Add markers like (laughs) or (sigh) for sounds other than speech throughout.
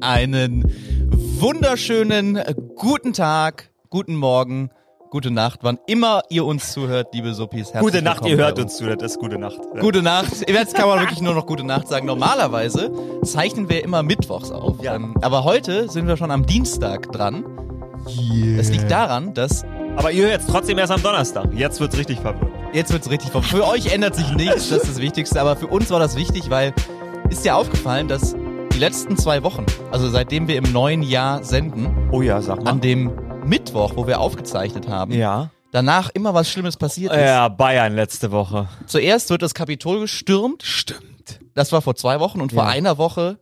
Einen wunderschönen guten Tag, guten Morgen, gute Nacht, wann immer ihr uns zuhört, liebe Suppis. herzlich Gute Nacht, ihr hört uns zu, das ist gute Nacht. Ja. Gute Nacht. Jetzt kann man wirklich nur noch gute Nacht sagen. Normalerweise zeichnen wir immer mittwochs auf. Ja. Ähm, aber heute sind wir schon am Dienstag dran. Das liegt daran, dass Aber ihr hört es trotzdem erst am Donnerstag. Jetzt wird's richtig verwirrt. Jetzt wird's richtig vom. Für euch ändert sich nichts, das ist das Wichtigste, aber für uns war das wichtig, weil ist dir aufgefallen, dass die letzten zwei Wochen, also seitdem wir im neuen Jahr senden, Oh ja, sag an dem Mittwoch, wo wir aufgezeichnet haben, Ja. danach immer was Schlimmes passiert ist. Ja, Bayern letzte Woche. Zuerst wird das Kapitol gestürmt. Stimmt. Das war vor zwei Wochen und vor Ja. einer Woche.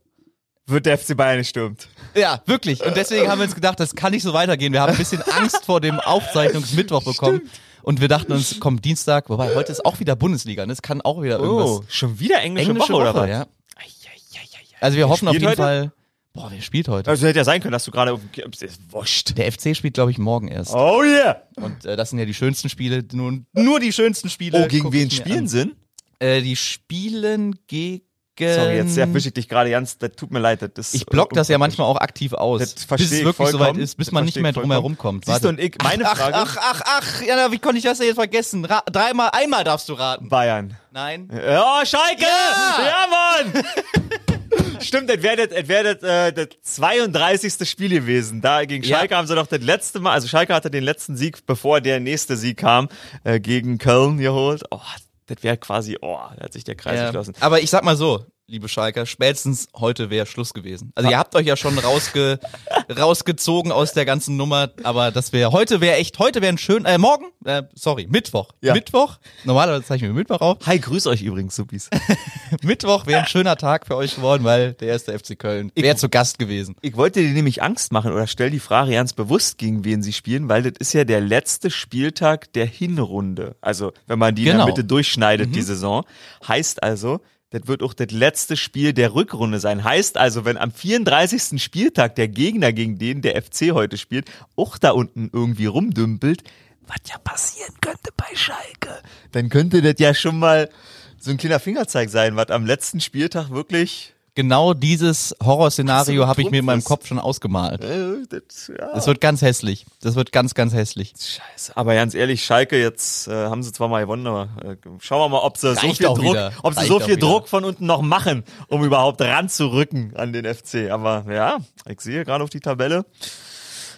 Wird der FC Bayern gestürmt. Ja, wirklich. Und deswegen haben wir uns gedacht, das kann nicht so weitergehen. Wir haben ein bisschen Angst vor dem Aufzeichnungsmittwoch bekommen. Und wir dachten uns, komm, Dienstag, wobei heute ist auch wieder Bundesliga. Ne? Es kann auch wieder irgendwas. Oh, schon wieder englische, Englische Woche, oder was? ja. Also wir hoffen auf jeden heute? Fall. Boah, wer spielt heute? Also hätte ja sein können, dass du gerade auf ist wurscht. Der FC spielt, glaube ich, morgen erst. Oh yeah. Und äh, das sind ja die schönsten Spiele. Nur, nur die schönsten Spiele. Oh, gegen wen spielen sind? Äh, die spielen gegen. Sorry, jetzt erwische ich dich gerade ganz, das tut mir leid. Das Ich block das ja manchmal auch aktiv aus. Das bis es ich wirklich soweit ist, bis man nicht mehr drum herum kommt. Siehst du, und ich, meine ach, Frage, Ach, ach, ach, ja, wie konnte ich das denn jetzt vergessen? Ra dreimal, einmal darfst du raten. Bayern. Nein. Oh, Schalke! Ja! Ja, Mann! (laughs) Stimmt, es wäre das, wär das, äh, das 32. Spiel gewesen. Da gegen Ja. Schalke haben sie doch das letzte Mal, also Schalke hatte den letzten Sieg, bevor der nächste Sieg kam, äh, gegen Köln geholt. Oh, das wäre quasi, oh, da hat sich der Kreis Ja. geschlossen. Aber ich sag mal so, liebe Schalker, spätestens heute wäre Schluss gewesen. Also ihr habt euch ja schon rausge (laughs) rausgezogen aus der ganzen Nummer, aber das wäre heute wäre echt, heute wäre ein schön, äh, morgen, äh, sorry, Mittwoch. Ja. Mittwoch, normalerweise zeichnen wir Mittwoch auf. Hi, grüß euch übrigens, Suppis. (laughs) Mittwoch wäre ein schöner Tag für euch geworden, weil der erste FC Köln wäre zu Gast gewesen. Ich wollte dir nämlich Angst machen oder stell die Frage ganz bewusst, gegen wen sie spielen, weil das ist ja der letzte Spieltag der Hinrunde. Also, wenn man die in Genau. der Mitte durchschneidet, die Saison. Heißt also, das wird auch das letzte Spiel der Rückrunde sein. Heißt also, wenn am 34. Spieltag der Gegner, gegen den der FC heute spielt, auch da unten irgendwie rumdümpelt, was ja passieren könnte bei Schalke, dann könnte das ja schon mal so ein kleiner Fingerzeig sein, was am letzten Spieltag wirklich Genau dieses Horrorszenario habe ich mir in meinem. Kopf schon ausgemalt. äh, das, ja. Das wird ganz hässlich. Das wird ganz, ganz hässlich. Scheiße. Aber ganz ehrlich, Schalke, jetzt äh, haben sie zwar mal gewonnen, aber äh, schauen wir mal, ob sie so Reicht viel auch Druck, wieder. ob sie Reicht so viel. Druck von unten noch machen, um überhaupt ranzurücken an den FC. Aber ja, ich sehe gerade auf die Tabelle,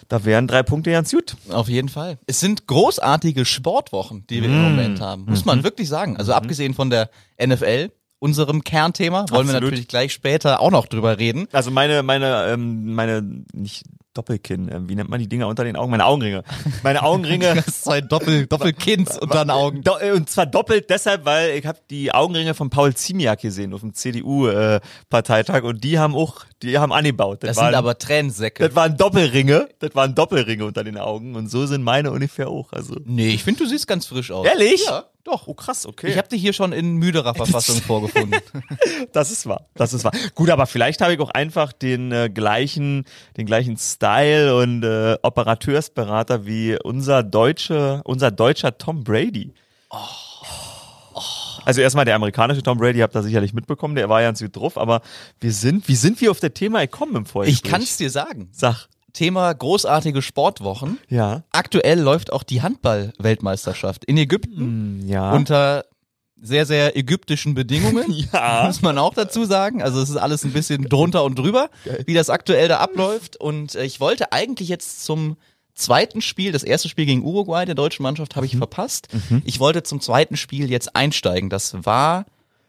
da wären drei Punkte ganz gut. Auf jeden Fall. Es sind großartige Sportwochen, die wir im Mm. Moment haben. Muss Mhm. man wirklich sagen. Also abgesehen von der NFL, unserem Kernthema, wollen wir Absolut. natürlich gleich später auch noch drüber reden. Also meine, meine, ähm, meine, nicht Doppelkinn, ähm, wie nennt man die Dinger unter den Augen? Meine Augenringe. Meine Augenringe. (laughs) Das ist zwei Doppel, Doppelkinds unter den Augen. Do äh, und zwar doppelt deshalb, weil ich habe die Augenringe von Paul Ziemiak gesehen auf dem CDU-Parteitag und die haben auch, die haben angebaut. Das waren- sind aber Tränensäcke. Das waren Doppelringe. Das waren Doppelringe unter den Augen. Und so sind meine ungefähr auch. Also. Nee, ich finde, du siehst ganz frisch aus. Ehrlich? Ja, doch. Oh, krass, okay. Ich habe dich hier schon in müderer (laughs) Verfassung vorgefunden. (laughs) das ist wahr. Das ist wahr. Gut, aber vielleicht habe ich auch einfach den äh, gleichen, den gleichen Style und äh, Operateursberater wie unser deutsche, unser deutscher Tom Brady. Also erstmal der amerikanische Tom Brady, habt ihr sicherlich mitbekommen, der war ja ganz gut drauf, aber wir sind, wie sind wir auf der Thema gekommen im Vorgespräch? Ich kann es dir sagen. Sag. Thema großartige Sportwochen. Ja. Aktuell läuft auch die Handball-Weltmeisterschaft in Ägypten Ja. unter sehr, sehr ägyptischen Bedingungen. (laughs) ja. Muss man auch dazu sagen. Also es ist alles ein bisschen drunter und drüber, wie das aktuell da abläuft. Und äh, ich wollte eigentlich jetzt zum zweiten Spiel, das erste Spiel gegen Uruguay der deutschen Mannschaft habe ich Mhm. verpasst. Ich wollte zum zweiten Spiel jetzt einsteigen. Das war,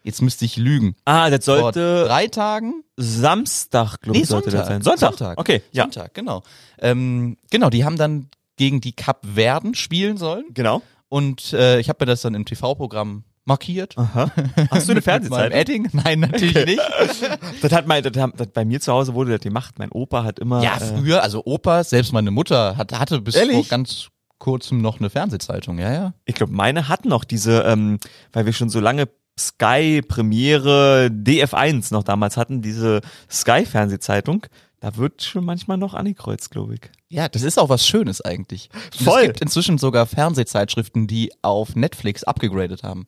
jetzt müsste ich lügen, Ah, das vor sollte drei Tagen. Samstag, glaube Nee, ich, sollte Sonntag. das sein. Sonntag. Sonntag. Okay, ja. Sonntag, genau. Ähm, genau, die haben dann gegen die Kap Verden spielen sollen. Genau. Und äh, ich habe mir das dann im TV-Programm markiert. Aha. Hast du eine (laughs) Fernsehzeit? Edding? Nein, natürlich nicht. (laughs) Das hat mein, das, hat- das, bei mir zu Hause wurde das gemacht. Mein Opa hat immer. Ja, äh, früher, also Opa, selbst meine Mutter hat, hatte bis Ehrlich? vor ganz kurzem noch eine Fernsehzeitung, ja, ja. ich glaube, meine hatten noch diese, ähm, weil wir schon so lange Sky Premiere DF1 noch damals hatten, diese Sky Fernsehzeitung. Da wird schon manchmal noch angekreuzt, glaube ich. Ja, das ist auch was Schönes eigentlich. Und Voll. Es gibt inzwischen sogar Fernsehzeitschriften, die auf Netflix abgegradet haben.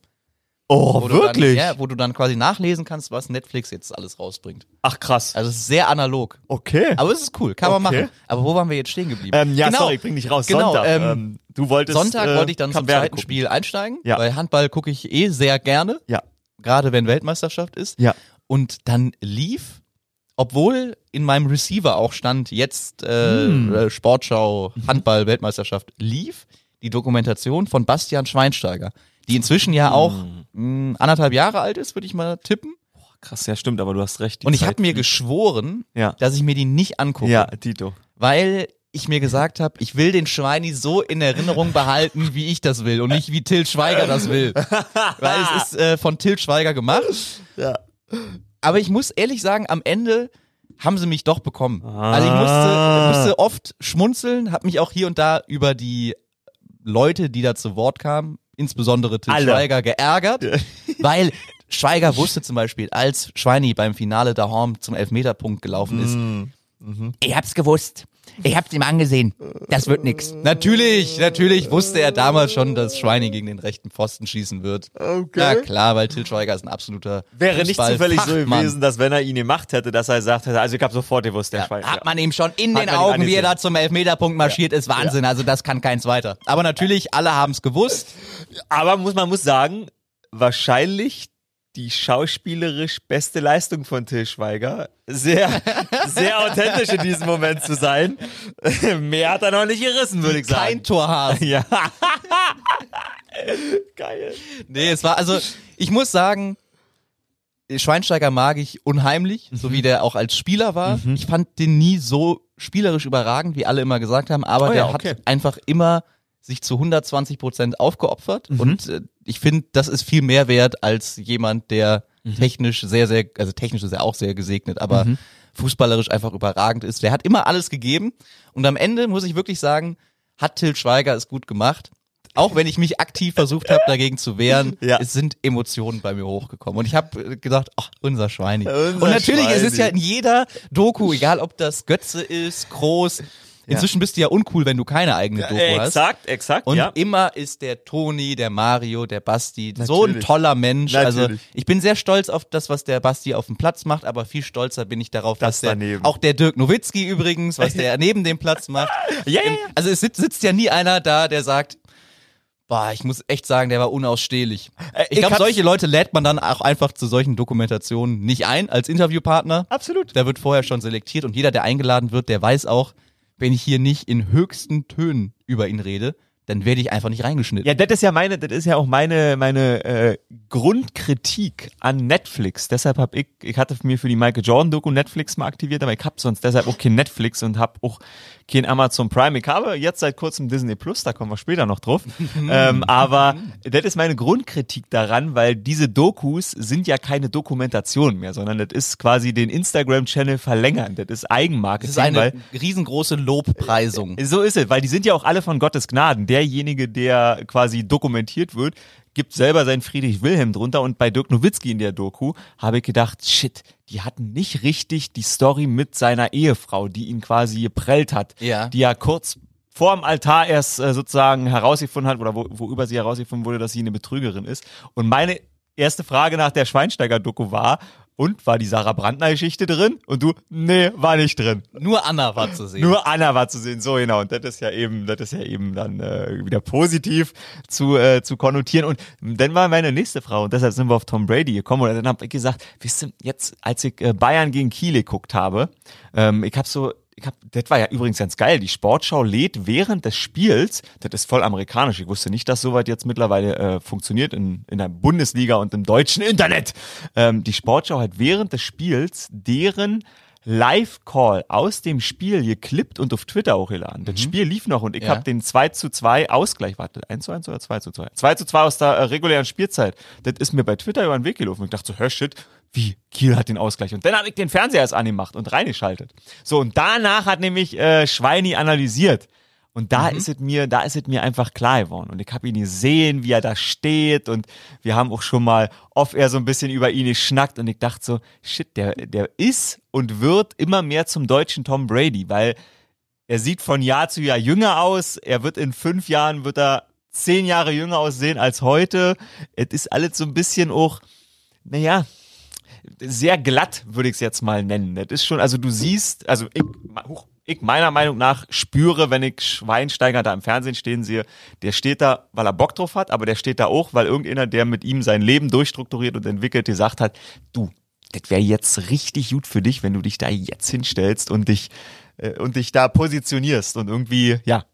Oh, wo wirklich? Du dann, ja, wo du dann quasi nachlesen kannst, was Netflix jetzt alles rausbringt. Ach krass. Also es ist sehr analog. Okay. Aber es ist cool, kann man Okay. machen. Aber wo waren wir jetzt stehen geblieben? ähm, ja, genau, sorry, bring dich raus. Genau, Sonntag. ähm, Ähm, du wolltest. Sonntag äh, wollte ich dann zum zweiten gucken. Spiel einsteigen, Ja. weil Handball gucke ich eh sehr gerne, Ja. gerade wenn Weltmeisterschaft ist. Ja. Und dann lief, obwohl in meinem Receiver auch stand, jetzt äh, Hm. äh, Sportschau, Handball, Weltmeisterschaft, lief die Dokumentation von Bastian Schweinsteiger, die inzwischen ja auch Hm. Mh, anderthalb Jahre alt ist, würde ich mal tippen. Krass, ja, stimmt, aber du hast recht. Und ich habe mir geschworen, Ja. dass ich mir die nicht angucke. Ja, Tito. weil ich mir gesagt habe, ich will den Schweini so in Erinnerung behalten, wie ich das will und nicht wie Till Schweiger das will. (laughs) weil es ist äh, von Till Schweiger gemacht. Ja. Aber ich muss ehrlich sagen, am Ende haben sie mich doch bekommen. Ah. Also ich musste, musste oft schmunzeln, habe mich auch hier und da über die Leute, die da zu Wort kamen, insbesondere Till Alle. Schweiger, geärgert, (laughs) weil Schweiger wusste zum Beispiel, als Schweini beim Finale der Horn zum Elfmeterpunkt gelaufen ist, Mhm. ich hab's gewusst. Ich hab's ihm angesehen. Das wird nix. Natürlich, natürlich wusste er damals schon, dass Schweini gegen den rechten Pfosten schießen wird. Okay. Na klar, weil Til Schweiger ist ein absoluter Wäre nicht zufällig so gewesen, dass wenn er ihn gemacht hätte, dass er gesagt hätte, also ich habe sofort gewusst, der Schwein. Hat man ihm schon in Hat den Augen, wie er da zum Elfmeterpunkt marschiert, ist Wahnsinn. Also das kann keins weiter. Aber natürlich, alle haben's gewusst. Aber muss, man muss sagen, wahrscheinlich die schauspielerisch beste Leistung von Till Schweiger. Sehr, (laughs) sehr authentisch in diesem Moment zu sein. (laughs) Mehr hat er noch nicht gerissen, würde ich sagen. Kein Torhase. ja. (laughs) Geil. Nee, es war, also, ich muss sagen, Schweinsteiger mag ich unheimlich, so Mhm. wie der auch als Spieler war. Ich fand den nie so spielerisch überragend, wie alle immer gesagt haben, aber Oh der ja, okay. hat einfach immer sich zu 120 Prozent aufgeopfert Mhm. und äh, ich finde, das ist viel mehr wert als jemand, der Mhm. technisch sehr, sehr, also technisch ist er auch sehr gesegnet, aber fußballerisch einfach überragend ist. Der hat immer alles gegeben und am Ende muss ich wirklich sagen, hat Till Schweiger es gut gemacht. Auch wenn ich mich aktiv versucht habe, dagegen zu wehren, (laughs) Ja. es sind Emotionen bei mir hochgekommen. Und ich habe gedacht, ach, unser Schweini. Unser und natürlich, es ist Schweini. ja in jeder Doku, egal ob das Götze ist, Groß, inzwischen bist du ja uncool, wenn du keine eigene Doku hast. Exakt, exakt, Und ja. immer ist der Toni, der Mario, der Basti so ein Natürlich. toller Mensch. Also Natürlich. ich bin sehr stolz auf das, was der Basti auf dem Platz macht, aber viel stolzer bin ich darauf, Das der, daneben. auch der Dirk Nowitzki übrigens, was der (laughs) neben dem Platz macht. Ja, ja, ja. Also es sitzt, sitzt ja nie einer da, der sagt, boah, ich muss echt sagen, der war unausstehlich. Äh, Ich glaube, solche Leute lädt man dann auch einfach zu solchen Dokumentationen nicht ein als Interviewpartner. Absolut. Der wird vorher schon selektiert und jeder, der eingeladen wird, der weiß auch, wenn ich hier nicht in höchsten Tönen über ihn rede, dann werde ich einfach nicht reingeschnitten. Ja, das ist ja meine, das ist ja auch meine, meine äh, Grundkritik an Netflix. Deshalb habe ich, ich hatte mir für die Michael Jordan Doku Netflix mal aktiviert, aber ich habe sonst deshalb auch kein Netflix und habe auch kein Amazon Prime. Ich habe jetzt seit kurzem Disney Plus, da kommen wir später noch drauf. (laughs) ähm, aber das ist meine Grundkritik daran, weil diese Dokus sind ja keine Dokumentation mehr, sondern das ist quasi den Instagram-Channel verlängern. Das ist Eigenmarketing. Das ist eine weil riesengroße Lobpreisung. so ist es, weil die sind ja auch alle von Gottes Gnaden. Derjenige, der quasi dokumentiert wird, gibt selber seinen Friedrich Wilhelm drunter und bei Dirk Nowitzki in der Doku habe ich gedacht, shit, die hatten nicht richtig die Story mit seiner Ehefrau, die ihn quasi geprellt hat, Ja. die ja kurz vor dem Altar erst äh, sozusagen herausgefunden hat oder wo, worüber sie herausgefunden wurde, dass sie eine Betrügerin ist. Und meine erste Frage nach der Schweinsteiger-Doku war, und war die Sarah Brandner-Geschichte drin? Und du, nee, war nicht drin. Nur Anna war zu sehen. Nur Anna war zu sehen, so genau. Und das ist ja eben, das ist ja eben dann äh, wieder positiv zu, äh, zu konnotieren. Und dann war meine nächste Frau, und deshalb sind wir auf Tom Brady gekommen. Und dann habe ich gesagt, wisst ihr, jetzt, als ich äh, Bayern gegen Kiel geguckt habe, ähm, ich habe so, hab, das war ja übrigens ganz geil. Die Sportschau lädt während des Spiels, das ist voll amerikanisch. Ich wusste nicht, dass soweit jetzt mittlerweile äh, funktioniert in, in der Bundesliga und im deutschen Internet. Ähm, die Sportschau hat während des Spiels deren Live-Call aus dem Spiel geklippt und auf Twitter hochgeladen. Das Spiel lief noch und ich Ja. habe den 2 zu 2 Ausgleich, warte, 1 zu 1 oder 2 zu 2? 2 zu 2 aus der äh, regulären Spielzeit. Das ist mir bei Twitter über den Weg gelaufen. Ich dachte so, hör shit, wie, Kiel hat den Ausgleich. Und dann habe ich den Fernseher erst angemacht und reingeschaltet. So, und danach hat nämlich äh, Schweini analysiert. Und da ist es mir, da ist es mir einfach klar geworden. Und ich habe ihn gesehen, wie er da steht. Und wir haben auch schon mal off air so ein bisschen über ihn geschnackt. Und ich dachte so, shit, der, der ist und wird immer mehr zum deutschen Tom Brady, weil er sieht von Jahr zu Jahr jünger aus. Er wird in fünf Jahren, wird er zehn Jahre jünger aussehen als heute. Es ist alles so ein bisschen auch, naja, sehr glatt, würde ich es jetzt mal nennen. Das ist schon, also du siehst, also ich, huch, ich meiner Meinung nach spüre, wenn ich Schweinsteiger da im Fernsehen stehen sehe, der steht da, weil er Bock drauf hat, aber der steht da auch, weil irgendeiner, der mit ihm sein Leben durchstrukturiert und entwickelt, gesagt hat, du, das wäre jetzt richtig gut für dich, wenn du dich da jetzt hinstellst und dich äh, und dich da positionierst und irgendwie ja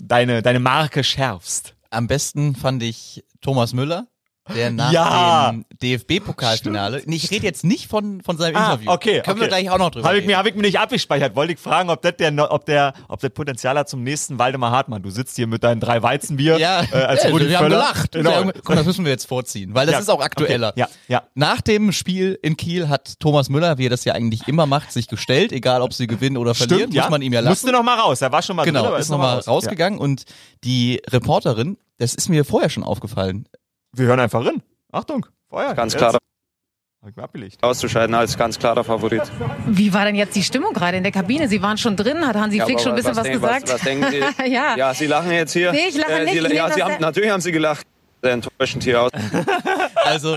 deine deine Marke schärfst. Am besten fand ich Thomas Müller, der (laughs) nach Ja. dem DFB-Pokalfinale. Nee, ich rede jetzt nicht von, von seinem Ah, Interview. okay, Können wir okay. gleich auch noch drüber Habe ich reden. mir habe ich mir nicht abgespeichert. Wollte ich fragen, ob das der ob der ob das Potenzial hat zum nächsten Waldemar Hartmann. Du sitzt hier mit deinen drei Weizenbier (laughs) ja, äh, als ja, Rudi wir haben Völler. gelacht. Genau. Komm, das müssen wir jetzt vorziehen, weil das Ja, ist auch aktueller. okay, ja, ja. Nach dem Spiel in Kiel hat Thomas Müller, wie er das ja eigentlich immer macht, sich gestellt, egal ob sie gewinnen oder verlieren, Stimmt, ja. muss man ihm ja lassen. Musste noch mal raus. Er war schon mal drin, genau, aber ist noch nochmal raus. rausgegangen und die Reporterin, das ist mir vorher schon aufgefallen. Wir hören einfach rein. Achtung, Feuer. Ganz klar Hab ich mir abgelegt. auszuscheiden als ganz klarer Favorit. Wie war denn jetzt die Stimmung gerade in der Kabine? Sie waren schon drin, hat Hansi Ja, Flick schon ein bisschen was, denk- gesagt? Was, denken Sie? (laughs) ja. Ja, Sie lachen jetzt hier. Äh, Nee, ich lache Sie, nicht. Nee, ja, was Sie haben, natürlich haben Sie gelacht. Sehr enttäuschend hier aus. (laughs) Also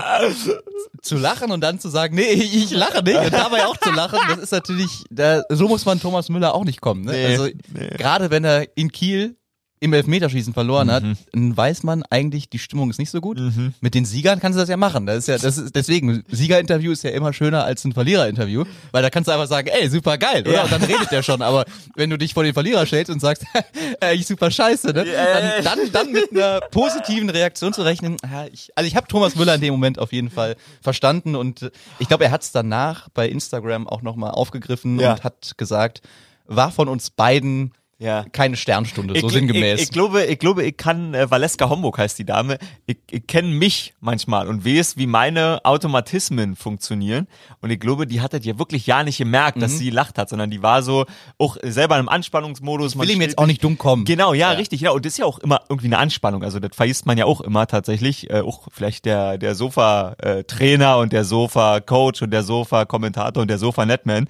zu lachen und dann zu sagen, nee, ich lache nicht und dabei auch zu lachen, das ist natürlich, da, so muss man Thomas Müller auch nicht kommen. Ne? Nee, also nee. gerade wenn er in Kiel im Elfmeterschießen verloren hat, Mhm. dann weiß man eigentlich, die Stimmung ist nicht so gut. Mit den Siegern kannst du das ja machen. Das ist ja, das ist deswegen, Siegerinterview ist ja immer schöner als ein Verliererinterview, weil da kannst du einfach sagen, ey, super geil, oder? Ja. Und dann redet der schon. Aber wenn du dich vor den Verlierer stellst und sagst, (laughs) ey, ich super scheiße, ne? Dann, dann, dann mit einer positiven Reaktion zu rechnen. Ja, ich, also ich habe Thomas Müller in dem Moment auf jeden Fall verstanden und ich glaube, er hat es danach bei Instagram auch nochmal aufgegriffen Ja. und hat gesagt, war von uns beiden Ja. keine Sternstunde, so sinngemäß. Ich, ich, glaube, ich glaube, ich kann, äh, Valeska Homburg heißt die Dame, ich, ich kenne mich manchmal und weiß, wie meine Automatismen funktionieren. Und ich glaube, die hat das ja wirklich ja nicht gemerkt, Mhm. dass sie lacht hat, sondern die war so auch selber im Anspannungsmodus. will ihm jetzt auch nicht dumm kommen. Genau, ja, richtig, ja. Und das ist ja auch immer irgendwie eine Anspannung. Also das vergisst man ja auch immer tatsächlich. Äh, auch vielleicht der, der Sofa-Trainer und der Sofa-Coach und der Sofa-Kommentator und der Sofa-Netman.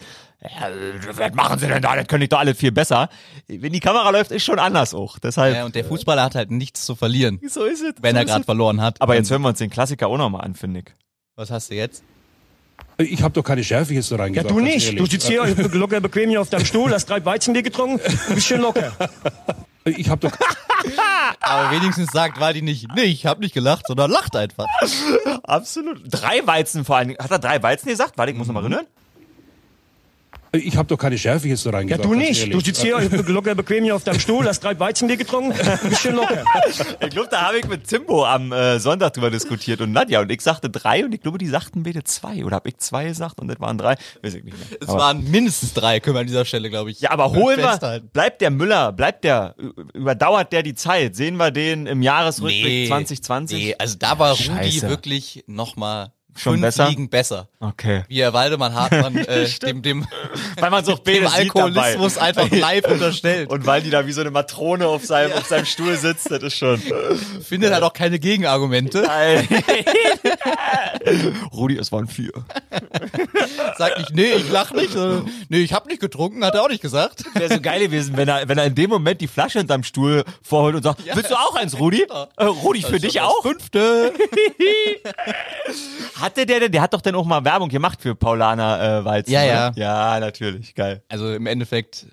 Ja, was machen sie denn da? Das können ich doch alle viel besser. Wenn die Kamera läuft, ist schon anders auch. Deshalb. Ja, und der Fußballer hat halt nichts zu verlieren, (laughs) so ist es. wenn so er gerade verloren hat. Aber jetzt hören wir uns den Klassiker auch nochmal an, finde ich. was hast du jetzt? Ich habe doch keine Schärfe jetzt da Ja, reingebracht. du ganz nicht. Du sitzt hier (laughs) locker bequem hier auf deinem Stuhl, hast drei Weizenbier getrunken, bist schön locker. (laughs) Ich habe doch Aber wenigstens sagt Waldi nicht, nee, ich hab nicht gelacht, sondern lacht einfach. Absolut. Drei Weizen vor allen Dingen. Hat er drei Weizen gesagt? Warte, ich muss nochmal Mhm. erinnern. Ich habe doch keine Schärfe jetzt da Ja, reingebracht. du ganz nicht. ehrlich. Du sitzt hier locker bequem hier auf deinem Stuhl, hast drei Weizenbier getrunken, bist schön locker. (laughs) Ich glaube, da habe ich mit Timbo am äh, Sonntag drüber diskutiert und Nadja und ich sagte drei und ich glaube, die sagten bitte zwei. Oder habe ich zwei gesagt und das waren drei? Weiß ich nicht mehr. Es Aber- waren mindestens drei, können wir an dieser Stelle, glaube ich. Ja, aber holen wir, bleibt der Müller, bleibt der, überdauert der die Zeit? Sehen wir den im Jahresrückblick 2020? Nee, also da war Rudi Scheiße. wirklich nochmal Schon fünf besser? Ligen besser. Okay. Wie er Waldemar Hartmann (laughs) äh, dem, dem, Weil man so (laughs) dem Alkoholismus dabei. einfach live (laughs) unterstellt. Und weil die da wie so eine Matrone auf seinem, auf seinem Stuhl sitzt, das ist schon. findet halt auch keine Gegenargumente. Geil. Rudi, es waren vier. Sagt nicht, nee, ich lach nicht. Nee, ich hab nicht getrunken, hat er auch nicht gesagt. Wäre so geil gewesen, wenn er, wenn er in dem Moment die Flasche hinterm Stuhl vorholt und sagt, willst du auch eins, Rudi? Äh, Rudi, für dich auch? Fünfte. Hatte der denn, der hat doch dann auch mal Werbung gemacht für Paulaner äh, Weizen. Ja, ne? ja. Ja, natürlich, geil. Also im Endeffekt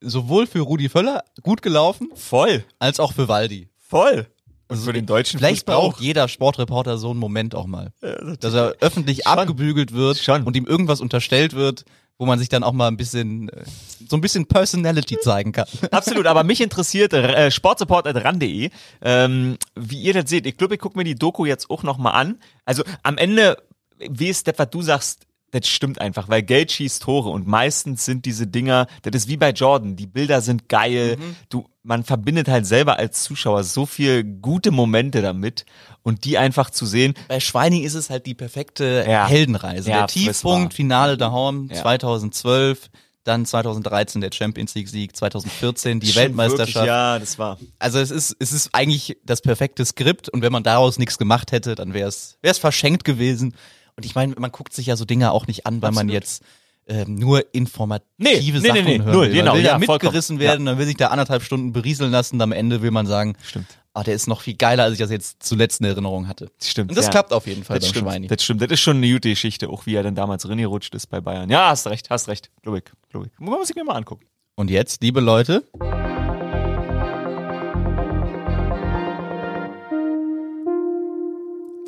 sowohl für Rudi Völler gut gelaufen, Voll, als auch für Waldi. voll. Und für den deutschen Vielleicht Fußball braucht auch. jeder Sportreporter so einen Moment auch mal. dass er öffentlich abgebügelt wird Schon. und ihm irgendwas unterstellt wird, wo man sich dann auch mal ein bisschen, äh, so ein bisschen Personality zeigen kann. (laughs) Absolut, aber mich interessiert äh, sportsupport.ran.de, ähm, wie ihr das seht. Ich glaube, ich gucke mir die Doku jetzt auch nochmal an. Also am Ende, wie ist das, was du sagst, das stimmt einfach, weil Geld schießt Tore und meistens sind diese Dinger, das ist wie bei Jordan, die Bilder sind geil, du, man verbindet halt selber als Zuschauer so viel gute Momente damit und die einfach zu sehen, Bei Schweining ist es halt die perfekte Ja. Heldenreise. Ja, Der Tiefpunkt, Finale daheim, Ja. 2012, dann 2013 der Champions League Sieg, 2014 die Weltmeisterschaft. Wirklich, ja, das war. Also es ist, es ist eigentlich das perfekte Skript und wenn man daraus nichts gemacht hätte, dann wäre es, wäre es verschenkt gewesen. Und ich meine, man guckt sich ja so Dinge auch nicht an, weil man jetzt ähm, nur informative Nee, nee, Sachen nee, nee, hören null, will. genau, will ja, ja vollkommen. mitgerissen werden, dann will sich da anderthalb Stunden berieseln lassen, am Ende will man sagen, Stimmt. ah, der ist noch viel geiler, als ich das jetzt zuletzt in Erinnerung hatte. Stimmt. Und das ja. klappt auf jeden Fall Das beim stimmt, Schweini. das stimmt. Das ist schon eine gute Geschichte, auch wie er dann damals reingerutscht ist bei Bayern. Ja, hast recht, hast recht. Glaube ich, glaube ich. Muss man sich mal angucken. Und jetzt, liebe Leute,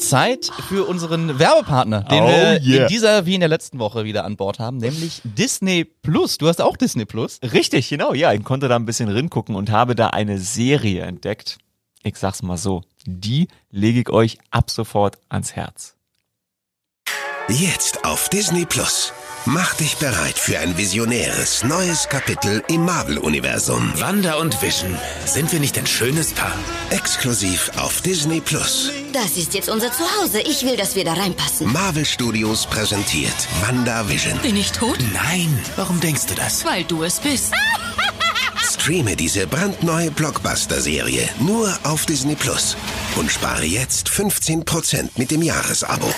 Zeit für unseren Werbepartner, den Oh wir yeah. in dieser wie in der letzten Woche wieder an Bord haben, nämlich Disney Plus. Du hast auch Disney Plus. Richtig, genau. Ja, ich konnte da ein bisschen ringucken und habe da eine Serie entdeckt. Ich sag's mal so. Die lege ich euch ab sofort ans Herz. Jetzt auf Disney Plus. Mach dich bereit für ein visionäres neues Kapitel im Marvel-Universum. Wanda und Vision, sind wir nicht ein schönes Paar? Exklusiv auf Disney Plus. Das ist jetzt unser Zuhause. Ich will, dass wir da reinpassen. Marvel Studios präsentiert WandaVision. Bin ich tot? Nein, warum denkst du das? Weil du es bist. (laughs) Streame diese brandneue Blockbuster-Serie nur auf Disney Plus und spare jetzt 15% mit dem Jahresabo.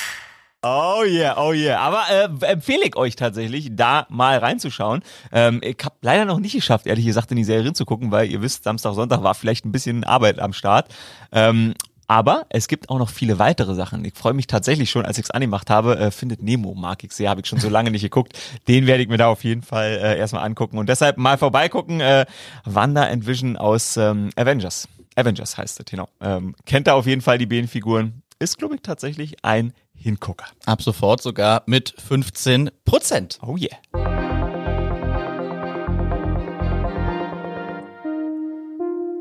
Oh yeah, oh yeah. Aber äh, empfehle ich euch tatsächlich, da mal reinzuschauen. Ähm, ich habe leider noch nicht geschafft, ehrlich gesagt, in die Serie reinzugucken, weil ihr wisst, Samstag, Sonntag war vielleicht ein bisschen Arbeit am Start. Ähm, aber es gibt auch noch viele weitere Sachen. Ich freue mich tatsächlich schon, als ich es angemacht habe. Äh, Findet Nemo mag ich sehr, habe ich schon so lange nicht geguckt. Den werde ich mir da auf jeden Fall äh, erstmal angucken. Und deshalb mal vorbeigucken. Äh, Wanda and Vision aus ähm, Avengers. Avengers heißt es, genau. Ähm, kennt da auf jeden Fall die Behenfiguren. Ist, glaube ich, tatsächlich ein Hingucker. Ab sofort sogar mit 15 Prozent. Oh yeah.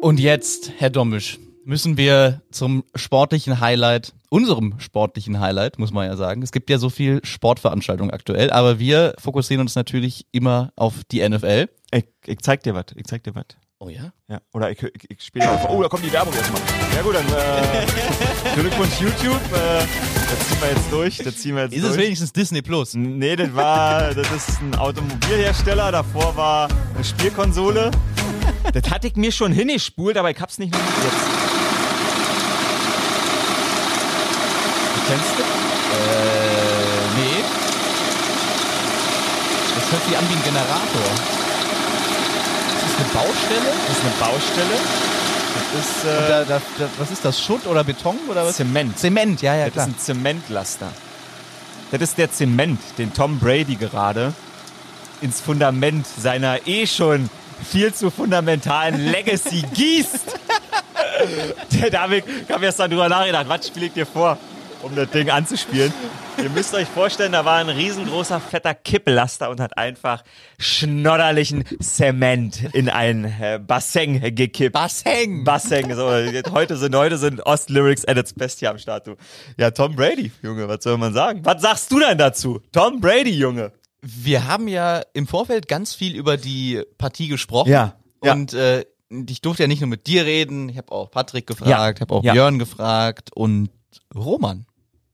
Und jetzt, Herr Dommisch, müssen wir zum sportlichen Highlight, unserem sportlichen Highlight, muss man ja sagen. Es gibt ja so viel Sportveranstaltungen aktuell, aber wir fokussieren uns natürlich immer auf die NFL. Ich, ich zeig dir was. Ich zeig dir was. Oh ja? Ja. Oder ich, ich, ich spiele. Oh, da kommt die Werbung erstmal. Ja gut, dann äh, Glückwunsch YouTube. Äh, das ziehen wir jetzt durch. Das ziehen wir jetzt Ist durch. es wenigstens Disney Plus? Nee, das war, das ist ein Automobilhersteller. Davor war eine Spielkonsole. Das hatte ich mir schon hingespult, aber ich hab's nicht noch jetzt. Kennst du? Äh, nee. Das hört sich an wie ein Generator. Eine Baustelle? Das ist eine Baustelle. Das ist, äh, da, da, da, was ist das? Schutt oder Beton oder was? Zement. Zement, ja, ja, Das klar. ist ein Zementlaster. Das ist der Zement, den Tom Brady gerade ins Fundament seiner eh schon viel zu fundamentalen Legacy (laughs) gießt. (laughs) Der David kam erst dann drüber nachgedacht, was spiele ich dir vor, um das Ding anzuspielen. Ihr müsst euch vorstellen, da war ein riesengroßer fetter Kipplaster und hat einfach schnodderlichen Zement in ein äh, Bassin gekippt. Bassin. Bassin. So, heute sind heute sind Ostlyrics at its best hier am Start. Du. Ja, Tom Brady, Junge, was soll man sagen? Was sagst du denn dazu? Tom Brady, Junge. Wir haben ja im Vorfeld ganz viel über die Partie gesprochen. Ja, ja. Und äh, ich durfte ja nicht nur mit dir reden, ich habe auch Patrick gefragt, habe auch ja. Björn gefragt und Roman.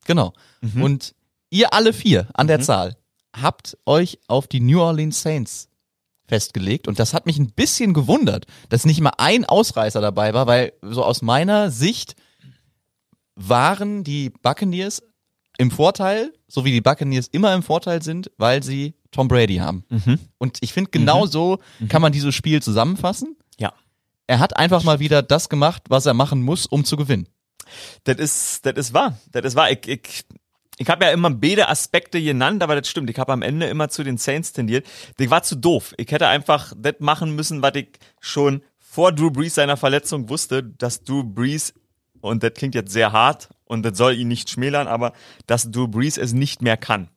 Genau. Mhm. Und ihr alle vier an der Zahl habt euch auf die New Orleans Saints festgelegt und das hat mich ein bisschen gewundert, dass nicht mal ein Ausreißer dabei war, weil so aus meiner Sicht waren die Buccaneers im Vorteil, so wie die Buccaneers immer im Vorteil sind, weil sie Tom Brady haben. Und ich finde, genau so kann man dieses Spiel zusammenfassen. Ja. Er hat einfach mal wieder das gemacht, was er machen muss, um zu gewinnen. Das ist, das ist wahr. Das ist wahr. Ich, ich, ich habe ja immer beide Aspekte genannt, aber das stimmt. Ich habe am Ende immer zu den Saints tendiert. Ich war zu doof. Ich hätte einfach das machen müssen, was ich schon vor Drew Brees seiner Verletzung wusste, dass Drew Brees, und das klingt jetzt sehr hart und das soll ihn nicht schmälern, aber dass Drew Brees es nicht mehr kann.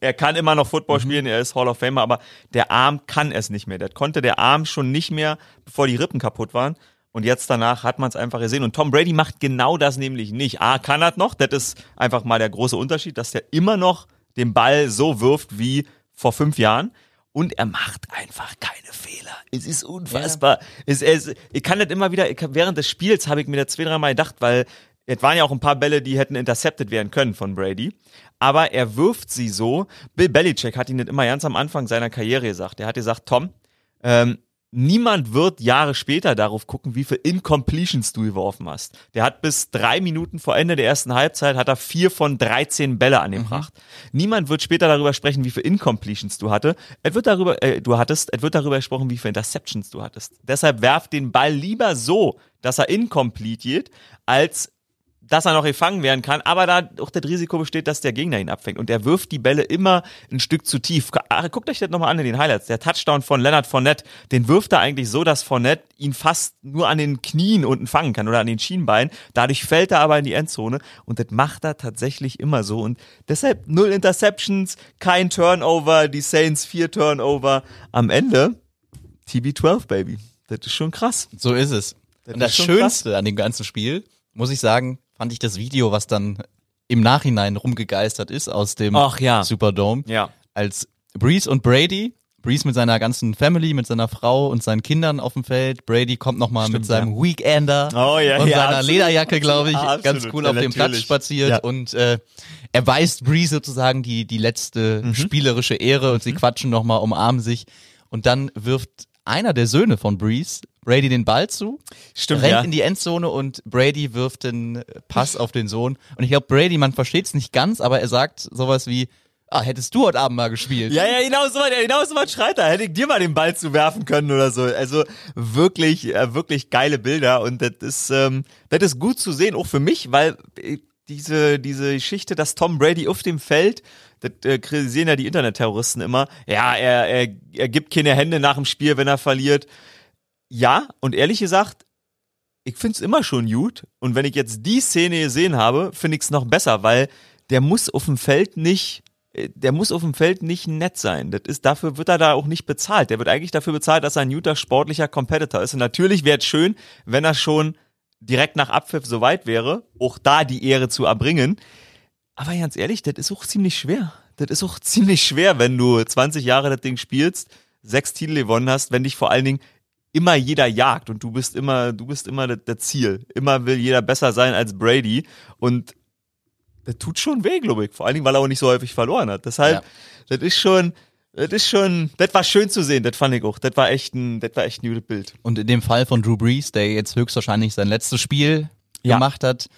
Er kann immer noch Football spielen, er ist Hall of Famer, aber der Arm kann es nicht mehr. Das konnte der Arm schon nicht mehr, bevor die Rippen kaputt waren. Und jetzt danach hat man es einfach gesehen. Und Tom Brady macht genau das nämlich nicht. A, kann er noch. Das ist einfach mal der große Unterschied, dass der immer noch den Ball so wirft wie vor fünf Jahren. Und er macht einfach keine Fehler. Es ist unfassbar. Es, es, ich kann das immer wieder, während des Spiels habe ich mir das zwei, dreimal gedacht, weil es waren ja auch ein paar Bälle, die hätten intercepted werden können von Brady. Aber er wirft sie so. Bill Belichick hat ihn das immer ganz am Anfang seiner Karriere gesagt. Er hat gesagt, Tom, ähm, niemand wird Jahre später darauf gucken, wie viel Incompletions du geworfen hast. Der hat bis drei Minuten vor Ende der ersten Halbzeit hat er vier von 13 Bälle angebracht. Mhm. Niemand wird später darüber sprechen, wie viel Incompletions du hatte. Es wird darüber, äh, du hattest, es wird darüber gesprochen, wie viel Interceptions du hattest. Deshalb werf den Ball lieber so, dass er incomplete geht, als dass er noch gefangen werden kann, aber da auch das Risiko besteht, dass der Gegner ihn abfängt. Und er wirft die Bälle immer ein Stück zu tief. Ah, Guckt euch das nochmal an in den Highlights. Der Touchdown von Leonard Fournette, den wirft er eigentlich so, dass Fournette ihn fast nur an den Knien unten fangen kann oder an den Schienbeinen. Dadurch fällt er aber in die Endzone und das macht er tatsächlich immer so. Und deshalb null Interceptions, kein Turnover, die Saints vier Turnover. Am Ende TB12, Baby. Das ist schon krass. So ist es. Das Und das Schönste an dem ganzen Spiel, muss ich sagen, fand ich das Video, was dann im Nachhinein rumgegeistert ist aus dem Ach ja. Superdome. Ja. Als Breeze und Brady, Breeze mit seiner ganzen Family, mit seiner Frau und seinen Kindern auf dem Feld. Brady kommt nochmal mit seinem Weekender Oh ja, und ja, seiner absolut. Lederjacke, glaube ich, Absolut, ganz cool ja, auf dem Platz spaziert. Ja. Und äh, er weist Breeze sozusagen die, die letzte Mhm. spielerische Ehre und sie quatschen nochmal, umarmen sich. Und dann wirft einer der Söhne von Breeze Brady den Ball zu, Stimmt, rennt ja. in die Endzone und Brady wirft den Pass auf den Sohn. Und ich glaube, Brady, man versteht es nicht ganz, aber er sagt sowas wie, ah, hättest du heute Abend mal gespielt. Ja, ja, genau so, genau so was schreit er. Hätte ich dir mal den Ball zu werfen können oder so. Also wirklich, äh, wirklich geile Bilder und das ist, ähm, das ist gut zu sehen, auch für mich, weil äh, diese, diese Geschichte, dass Tom Brady auf dem Feld, das äh, sehen ja die Internetterroristen immer, ja, er, er, er gibt keine Hände nach dem Spiel, wenn er verliert. Ja, und ehrlich gesagt, ich find's immer schon gut. Und wenn ich jetzt die Szene gesehen habe, finde ich's noch besser, weil der muss auf dem Feld nicht, äh, der muss auf dem Feld nicht nett sein. Das ist, dafür wird er da auch nicht bezahlt. Der wird eigentlich dafür bezahlt, dass er ein guter sportlicher Competitor ist. Und natürlich wäre es schön, wenn er schon direkt nach Abpfiff so weit wäre, auch da die Ehre zu erbringen. Aber ganz ehrlich, das ist auch ziemlich schwer. Das ist auch (laughs) ziemlich schwer, wenn du 20 Jahre das Ding spielst, sechs Titel gewonnen hast, wenn dich vor allen Dingen immer jeder jagt und du bist immer, du bist immer das, das Ziel. Immer will jeder besser sein als Brady und das tut schon weh, glaube ich. Vor allen Dingen, weil er auch nicht so häufig verloren hat. Deshalb, das ist schon, das ist schon, das war schön zu sehen, das fand ich auch. Das war echt ein, das war echt ein gutes Bild. Und in dem Fall von Drew Brees, der jetzt höchstwahrscheinlich sein letztes Spiel Ja. gemacht hat,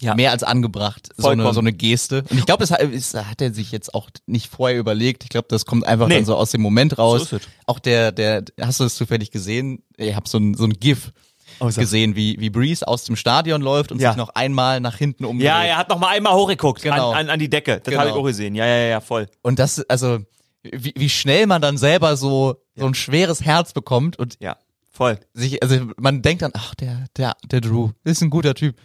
Ja. mehr als angebracht, so eine, so eine Geste. Und ich glaube, das hat, das hat er sich jetzt auch nicht vorher überlegt. Ich glaube, das kommt einfach Nee. dann so aus dem Moment raus. So auch der, der, hast du das zufällig gesehen? Ich habe so ein, so ein GIF Oh, gesehen, wie, wie Breeze aus dem Stadion läuft und Ja. sich noch einmal nach hinten umdreht. Ja, er hat noch mal einmal hochgeguckt Genau. an, an, an die Decke. Das Genau. habe ich auch gesehen. Ja, ja, ja, voll. Und das, also, wie, wie schnell man dann selber so, so ein schweres Herz bekommt und Ja, voll. sich, also man denkt dann, ach, der, der, der Drew, ist ein guter Typ.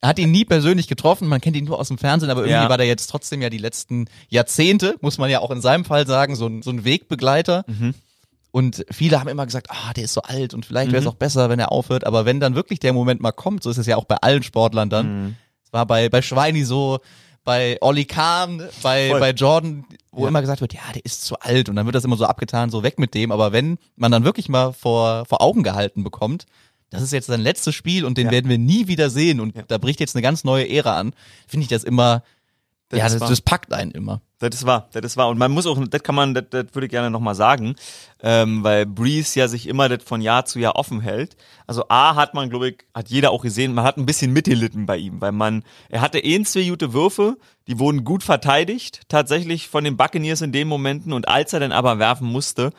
Er hat ihn nie persönlich getroffen, man kennt ihn nur aus dem Fernsehen, aber irgendwie Ja. war der jetzt trotzdem ja die letzten Jahrzehnte, muss man ja auch in seinem Fall sagen, so ein, so ein Wegbegleiter. Mhm. Und viele haben immer gesagt, ah, der ist so alt und vielleicht wäre es Mhm. auch besser, wenn er aufhört. Aber wenn dann wirklich der Moment mal kommt, so ist es ja auch bei allen Sportlern dann. Mhm. Es war bei, bei Schweini so, bei Olli Kahn, bei, Voll. bei Jordan, wo Ja. immer gesagt wird, ja, der ist zu alt. Und dann wird das immer so abgetan, so weg mit dem. Aber wenn man dann wirklich mal vor, vor Augen gehalten bekommt, das ist jetzt sein letztes Spiel und den Ja. werden wir nie wieder sehen und Ja. da bricht jetzt eine ganz neue Ära an, finde ich das immer, Das ja, das, das packt einen immer. Das ist wahr, das ist wahr. Und man muss auch, das kann man, das, das würde ich gerne nochmal sagen, ähm, weil Breeze ja sich immer das von Jahr zu Jahr offen hält. Also A hat man, glaube ich, hat jeder auch gesehen, man hat ein bisschen mitgelitten bei ihm, weil man, er hatte eh zwei gute Würfe, die wurden gut verteidigt, tatsächlich von den Buccaneers in den Momenten und als er dann aber werfen musste,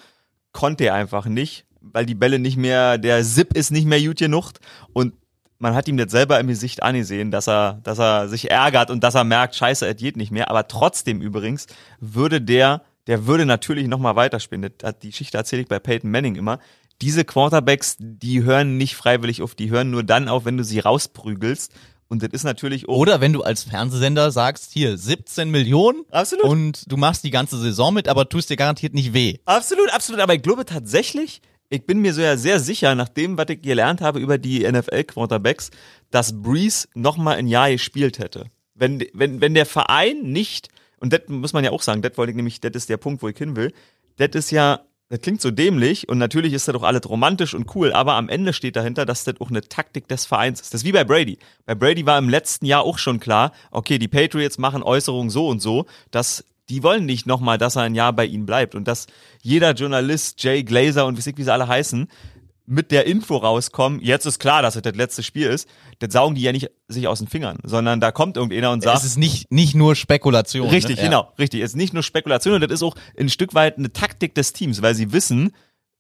konnte er einfach nicht, weil die Bälle nicht mehr, der Zip ist nicht mehr gut genug und man hat ihm das selber im Gesicht angesehen, dass er, dass er sich ärgert und dass er merkt, scheiße, es geht nicht mehr. Aber trotzdem übrigens würde der, der würde natürlich nochmal hat- Die Geschichte erzähle ich bei Peyton Manning immer. Diese Quarterbacks, die hören nicht freiwillig auf, die hören nur dann auf, wenn du sie rausprügelst. Und das ist natürlich Oder wenn du als Fernsehsender sagst, hier 17 Millionen Absolut. und du machst die ganze Saison mit, aber tust dir garantiert nicht weh. Absolut, absolut. Aber ich glaube tatsächlich, ich bin mir so ja sehr sicher, nach dem, was ich gelernt habe über die NFL-Quarterbacks, dass Breeze nochmal ein Jahr gespielt hätte. Wenn, wenn, wenn der Verein nicht, und das muss man ja auch sagen, das wollte ich nämlich, das ist der Punkt, wo ich hin will, das ist ja, das klingt so dämlich und natürlich ist das doch alles romantisch und cool, aber am Ende steht dahinter, dass das auch eine Taktik des Vereins ist. Das ist wie bei Brady. Bei Brady war im letzten Jahr auch schon klar, okay, die Patriots machen Äußerungen so und so, dass Die wollen nicht nochmal, dass er ein Jahr bei ihnen bleibt und dass jeder Journalist, Jay Glazer und wie sie alle heißen, mit der Info rauskommen, jetzt ist klar, dass es das letzte Spiel ist, das saugen die ja nicht sich aus den Fingern, sondern da kommt irgendeiner und sagt. Es ist nicht, nicht nur Spekulation. Richtig, ne? genau, richtig. Es ist nicht nur Spekulation und das ist auch ein Stück weit eine Taktik des Teams, weil sie wissen,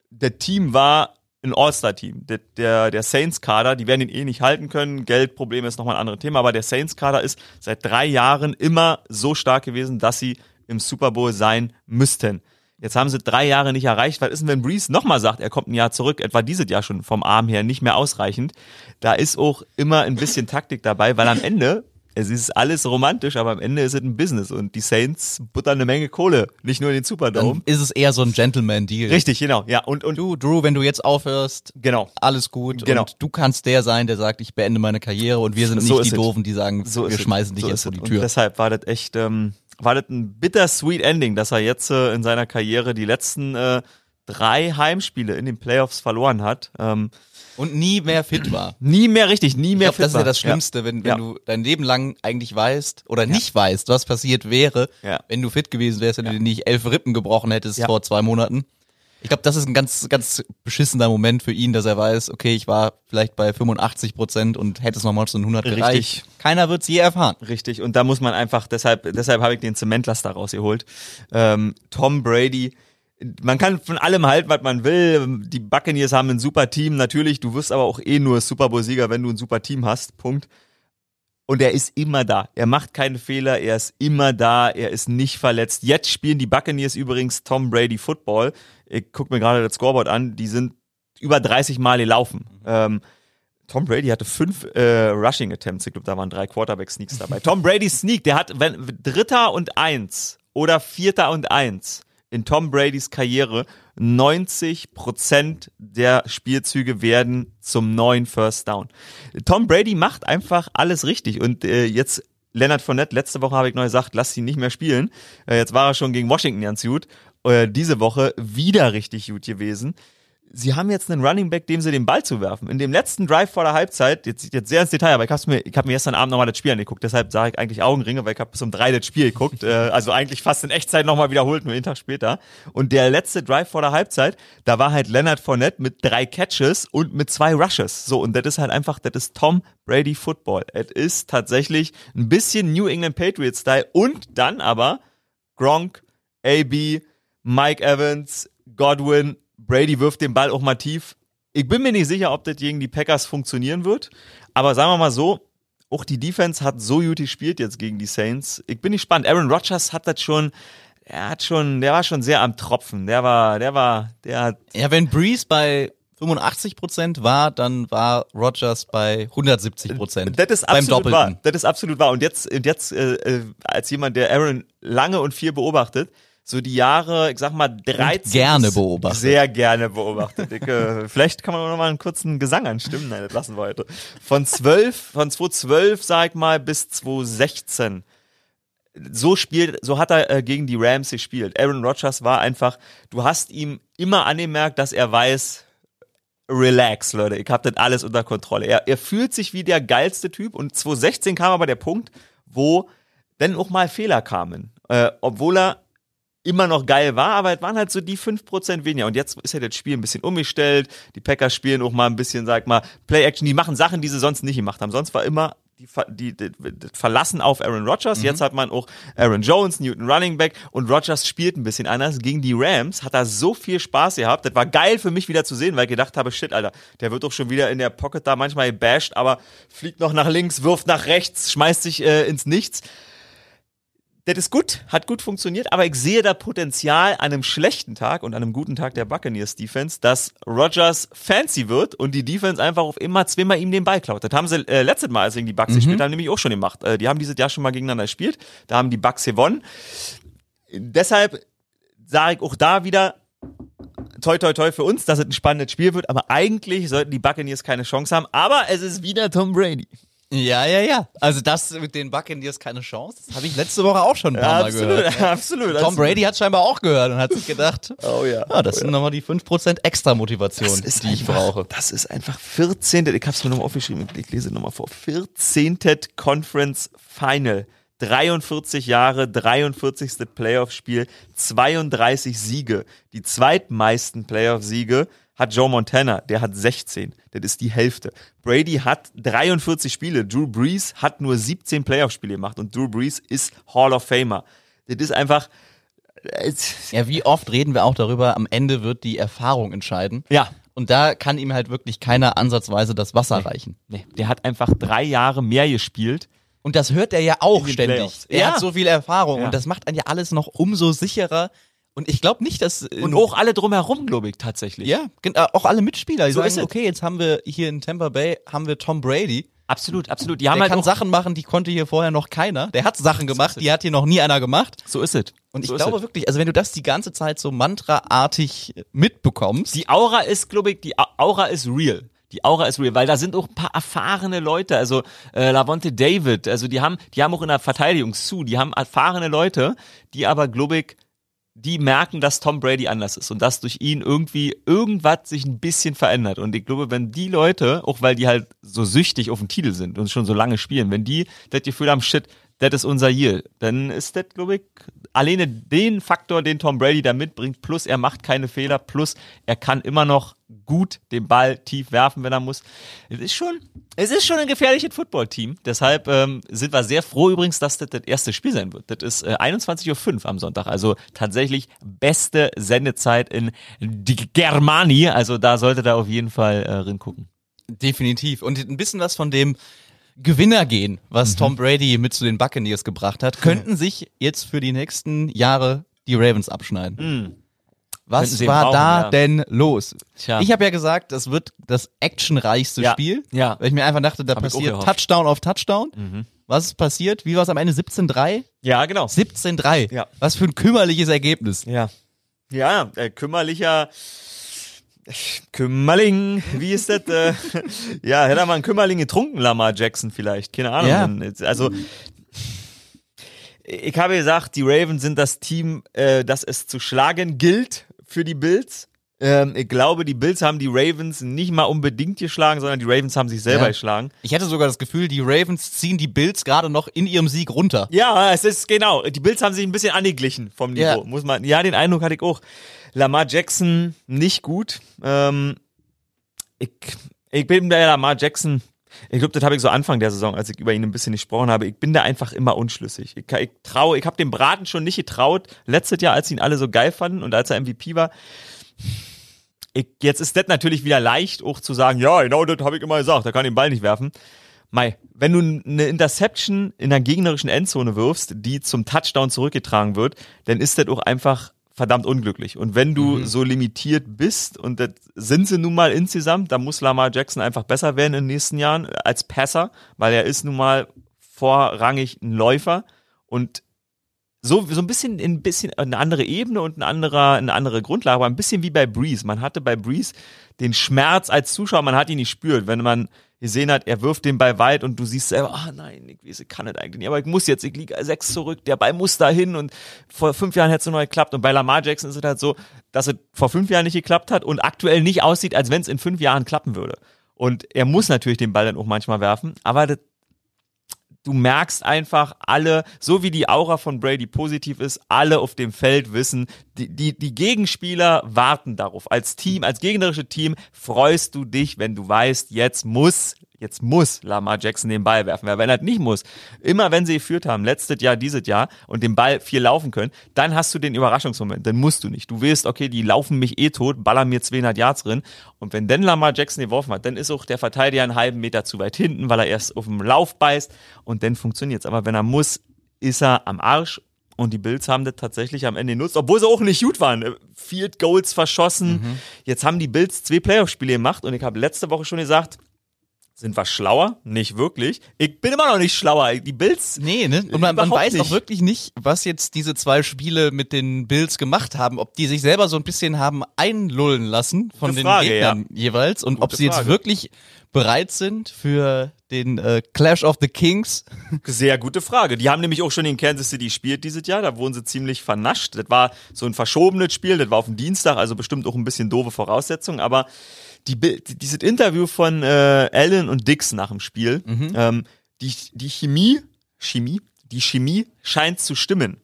der Team war ein All-Star-Team. Der, der, der Saints-Kader, die werden ihn eh nicht halten können. Geldproblem ist nochmal ein anderes Thema, aber der Saints-Kader ist seit drei Jahren immer so stark gewesen, dass sie im Super Bowl sein müssten. Jetzt haben sie drei Jahre nicht erreicht. Was ist denn, wenn Breeze nochmal sagt, er kommt ein Jahr zurück, etwa dieses Jahr schon vom Arm her nicht mehr ausreichend? Da ist auch immer ein bisschen Taktik dabei, weil am Ende, es ist alles romantisch, aber am Ende ist es ein Business und die Saints buttern eine Menge Kohle, nicht nur in den Superdome. Dann ist es eher so ein Gentleman-Deal. Richtig, genau, ja. Und, und Du, Drew, wenn du jetzt aufhörst, genau. alles gut. Genau. Und du kannst der sein, der sagt, ich beende meine Karriere und wir sind So nicht die es. Doofen, die sagen, So wir schmeißen dich so jetzt vor die. Tür. Und deshalb war das echt, ähm, war das ein bittersweet Ending, dass er jetzt äh, in seiner Karriere die letzten äh, drei Heimspiele in den Playoffs verloren hat. Ähm, Und nie mehr fit war. nie mehr richtig, nie Ich mehr glaube, das ist fit ja das Schlimmste, wenn, wenn Ja. du dein Leben lang eigentlich weißt oder nicht weißt, was passiert wäre, Ja. wenn du fit gewesen wärst, wenn du dir nicht elf Rippen gebrochen hättest Ja. vor zwei Monaten. Ich glaube, das ist ein ganz, ganz beschissener Moment für ihn, dass er weiß, okay, ich war vielleicht bei 85 Prozent und hätte es nochmal zu 100 Richtig. gereicht. Keiner wird es je erfahren. Richtig, und da muss man einfach, deshalb, deshalb habe ich den Zementlaster rausgeholt. Ähm, Tom Brady, man kann von allem halten, was man will. Die Buccaneers haben ein super Team, natürlich. Du wirst aber auch eh nur Super Bowl-Sieger, wenn du ein super Team hast. Punkt. Und er ist immer da. Er macht keine Fehler, er ist immer da, er ist nicht verletzt. Jetzt spielen die Buccaneers übrigens Tom Brady Football. Ich guck mir gerade das Scoreboard an, die sind über 30 Mal gelaufen. Ähm, Tom Brady hatte fünf äh, Rushing Attempts. Ich glaube, da waren drei Quarterback Sneaks (laughs) dabei. Tom Brady Sneak, der hat wenn, Dritter und Eins oder Vierter und Eins in Tom Bradys Karriere 90 Prozent der Spielzüge werden zum neuen First Down. Tom Brady macht einfach alles richtig und äh, jetzt Leonard Fournette, letzte Woche habe ich neu gesagt, lass ihn nicht mehr spielen. Äh, jetzt war er schon gegen Washington ganz gut. Äh, diese Woche wieder richtig gut gewesen sie haben jetzt einen Running Back, dem sie den Ball zuwerfen. In dem letzten Drive vor der Halbzeit, jetzt, jetzt sehr ins Detail, aber ich habe mir, ich hab mir gestern Abend nochmal das Spiel angeguckt, deshalb sage ich eigentlich Augenringe, weil ich habe bis um drei das Spiel geguckt, (laughs) äh, also eigentlich fast in Echtzeit nochmal wiederholt, nur einen Tag später. Und der letzte Drive vor der Halbzeit, da war halt Leonard Fournette mit drei Catches und mit zwei Rushes. So, und das ist halt einfach, das ist Tom Brady Football. Es ist tatsächlich ein bisschen New England Patriots Style und dann aber Gronk, AB, Mike Evans, Godwin, Brady wirft den Ball auch mal tief. Ich bin mir nicht sicher, ob das gegen die Packers funktionieren wird. Aber sagen wir mal so, auch die Defense hat so gut gespielt jetzt gegen die Saints. Ich bin gespannt. Aaron Rodgers hat das schon, er hat schon, der war schon sehr am Tropfen. Der war, der war, der hat. Ja, wenn Breeze bei 85 Prozent war, dann war Rogers bei 170 Prozent. Das ist beim absolut Doppelten. wahr. Das ist absolut wahr. Und jetzt, und jetzt äh, äh, als jemand, der Aaron lange und viel beobachtet, so die Jahre, ich sag mal 13. gerne beobachtet. Sehr gerne beobachtet. Ich, (laughs) äh, vielleicht kann man noch mal einen kurzen Gesang anstimmen. Nein, das lassen wir heute. Von 12, von 2012, sag ich mal, bis 2016. So spielt, so hat er äh, gegen die Rams gespielt. Aaron Rodgers war einfach, du hast ihm immer angemerkt, dass er weiß, relax, Leute, ich hab das alles unter Kontrolle. Er, er fühlt sich wie der geilste Typ und 2016 kam aber der Punkt, wo dann auch mal Fehler kamen. Äh, obwohl er immer noch geil war, aber es waren halt so die 5% weniger. Und jetzt ist ja das Spiel ein bisschen umgestellt. Die Packers spielen auch mal ein bisschen, sag mal, Play-Action. Die machen Sachen, die sie sonst nicht gemacht haben. Sonst war immer die, die, die, das Verlassen auf Aaron Rodgers. Jetzt hat man auch Aaron Jones, Newton Running Back und Rodgers spielt ein bisschen anders. Gegen die Rams hat er so viel Spaß gehabt. Das war geil für mich wieder zu sehen, weil ich gedacht habe, shit, Alter, der wird doch schon wieder in der Pocket da manchmal gebasht, aber fliegt noch nach links, wirft nach rechts, schmeißt sich äh, ins Nichts. Das ist gut, hat gut funktioniert, aber ich sehe da Potenzial an einem schlechten Tag und an einem guten Tag der Buccaneers Defense, dass Rodgers fancy wird und die Defense einfach auf immer zweimal ihm den Ball klaut. Das haben sie äh, letztes Mal, als sie gegen die Bucks gespielt haben, nämlich auch schon gemacht. Äh, die haben dieses Jahr schon mal gegeneinander gespielt. Da haben die Bucks gewonnen. Deshalb sage ich auch da wieder, toi toi toi für uns, dass es ein spannendes Spiel wird, aber eigentlich sollten die Buccaneers keine Chance haben, aber es ist wieder Tom Brady. Ja, ja, ja. Also das mit den Buccaneers keine Chance. Das habe ich letzte Woche auch schon ein paar Mal absolut, gehört. Ja. (laughs) absolut. Tom Brady hat scheinbar auch gehört und hat sich gedacht, (laughs) Oh ja. ah, das sind nochmal die 5% extra Motivation, die ich einfach, brauche. Das ist einfach 14. Ich hab's mir nochmal aufgeschrieben, ich lese nochmal vor. 14. Conference Final 43 Jahre, 43. Playoff-Spiel, 32 Siege. Die zweitmeisten Playoff-Siege hat Joe Montana, der hat 16. Das ist die Hälfte. Brady hat 43 Spiele. Drew Brees hat nur 17 Playoff-Spiele gemacht und Drew Brees ist Hall of Famer. Das ist einfach. äh, Ja, wie oft reden wir auch darüber, am Ende wird die Erfahrung entscheiden. Ja. Und da kann ihm halt wirklich keiner ansatzweise das Wasser reichen. Nee, der hat einfach drei Jahre mehr gespielt. Und das hört er ja auch ständig. Playoffs. Er Ja. hat so viel Erfahrung Ja. und das macht einen ja alles noch umso sicherer. Und ich glaube nicht, dass Und auch alle drumherum, glaube ich, tatsächlich. ja, äh, auch alle Mitspieler, die So sagen, ist es. okay, jetzt haben wir hier in Tampa Bay haben wir Tom Brady. Absolut, absolut. Die haben Der halt kann Sachen machen, die konnte hier vorher noch keiner. Der hat Sachen gemacht, es. die hat hier noch nie einer gemacht. So ist es. Und ich so glaube wirklich, also wenn du das die ganze Zeit so mantraartig mitbekommst, Die Aura ist, glaube ich, die Aura ist real. Die Aura ist real, weil da sind auch ein paar erfahrene Leute, also äh, Lavonte David, also die haben, die haben auch in der Verteidigung zu, die haben erfahrene Leute, die aber, glaube ich, die merken, dass Tom Brady anders ist und dass durch ihn irgendwie irgendwas sich ein bisschen verändert. Und ich glaube, wenn die Leute, auch weil die halt so süchtig auf den Titel sind und schon so lange spielen, wenn die das Gefühl haben, shit, das ist unser Year, dann ist das, glaube ich, alleine den Faktor, den Tom Brady da mitbringt, plus er macht keine Fehler, plus er kann immer noch gut den Ball tief werfen, wenn er muss. Es ist schon, es ist schon ein gefährliches Footballteam. Deshalb ähm, sind wir sehr froh übrigens, dass das das erste Spiel sein wird. Das ist äh, 21.05 Uhr am Sonntag. Also tatsächlich beste Sendezeit in die Germanie. Also da sollte da auf jeden Fall äh, ringucken. definitiv. Und ein bisschen was von dem Gewinner gehen, was Mhm. Tom Brady mit zu den Buccaneers gebracht hat, könnten sich jetzt für die nächsten Jahre die Ravens abschneiden. Mhm. Was war brauchen, da ja. denn los? Tja. Ich habe ja gesagt, das wird das actionreichste Ja. Spiel. Ja. Weil ich mir einfach dachte, da Hab passiert. Mhm. Touchdown auf Touchdown. Was ist passiert? Wie war es am Ende? 17-3? Ja, genau. 17-3. Ja. Was für ein kümmerliches Ergebnis. Ja. Ja, äh, kümmerlicher. Kümmerling, wie ist das? Äh, ja, hätte er mal einen Kümmerling getrunken, Lamar Jackson vielleicht. Keine Ahnung. Ja. Also, ich habe gesagt, die Ravens sind das Team, äh, das es zu schlagen gilt für die Bills. Ähm, ich glaube, die Bills haben die Ravens nicht mal unbedingt geschlagen, sondern die Ravens haben sich selber Ja. geschlagen. Ich hatte sogar das Gefühl, die Ravens ziehen die Bills gerade noch in ihrem Sieg runter. Ja, es ist genau. Die Bills haben sich ein bisschen angeglichen vom Niveau. Ja. Muss man. Ja, den Eindruck hatte ich auch. Lamar Jackson nicht gut. Ähm, ich, ich bin der Lamar Jackson. Ich glaube, das habe ich so Anfang der Saison, als ich über ihn ein bisschen gesprochen habe. Ich bin da einfach immer unschlüssig. Ich, ich traue, ich habe dem Braten schon nicht getraut. Letztes Jahr, als ihn alle so geil fanden und als er MVP war. Ich, jetzt ist das natürlich wieder leicht, auch zu sagen, ja, genau, das habe ich immer gesagt, da kann ich den Ball nicht werfen. Mai, wenn du eine Interception in der gegnerischen Endzone wirfst, die zum Touchdown zurückgetragen wird, dann ist das auch einfach verdammt unglücklich. Und wenn du so limitiert bist, und das sind sie nun mal insgesamt, dann muss Lamar Jackson einfach besser werden in den nächsten Jahren als Passer, weil er ist nun mal vorrangig ein Läufer und so, so ein bisschen, ein bisschen eine andere Ebene und ein anderer, eine andere Grundlage, aber ein bisschen wie bei Breeze. Man hatte bei Breeze den Schmerz als Zuschauer, man hat ihn nicht spürt, wenn man gesehen hat, er wirft den Ball weit und du siehst selber, ah nein, ich weiß, kann das eigentlich nicht, aber ich muss jetzt, ich liege sechs zurück, der Ball muss da hin und vor fünf Jahren hätte es noch geklappt und bei Lamar Jackson ist es halt so, dass es vor fünf Jahren nicht geklappt hat und aktuell nicht aussieht, als wenn es in fünf Jahren klappen würde. Und er muss natürlich den Ball dann auch manchmal werfen, aber das, du merkst einfach alle, so wie die Aura von Brady positiv ist, alle auf dem Feld wissen, die, die, die Gegenspieler warten darauf. Als Team, als gegnerische Team freust du dich, wenn du weißt, jetzt muss, jetzt muss Lamar Jackson den Ball werfen. Weil wenn er nicht muss, immer wenn sie geführt haben, letztes Jahr, dieses Jahr, und den Ball viel laufen können, dann hast du den Überraschungsmoment. Dann musst du nicht. Du weißt, okay, die laufen mich eh tot, ballern mir 200 Yards drin. Und wenn dann Lamar Jackson geworfen hat, dann ist auch der Verteidiger einen halben Meter zu weit hinten, weil er erst auf dem Lauf beißt und dann funktioniert's. Aber wenn er muss, ist er am Arsch. Und die Bills haben das tatsächlich am Ende genutzt, obwohl sie auch nicht gut waren. Field Goals verschossen. Jetzt haben die Bills zwei Playoff-Spiele gemacht und ich habe letzte Woche schon gesagt, sind wir schlauer? Nicht wirklich. Ich bin immer noch nicht schlauer. Die Bills. Nee, ne? Und man, man weiß auch nicht. wirklich nicht, was jetzt diese zwei Spiele mit den Bills gemacht haben. Ob die sich selber so ein bisschen haben einlullen lassen von Gute den Frage, Gegnern jeweils und ob Gute sie jetzt Frage. wirklich bereit sind für den äh, Clash of the Kings. (laughs) Sehr gute Frage. Die haben nämlich auch schon in Kansas City gespielt dieses Jahr. Da wurden sie ziemlich vernascht. Das war so ein verschobenes Spiel. Das war auf dem Dienstag, also bestimmt auch ein bisschen doofe Voraussetzungen. Aber die, dieses Interview von äh, Allen und Dix nach dem Spiel, ähm, die, die Chemie, Chemie, die Chemie scheint zu stimmen.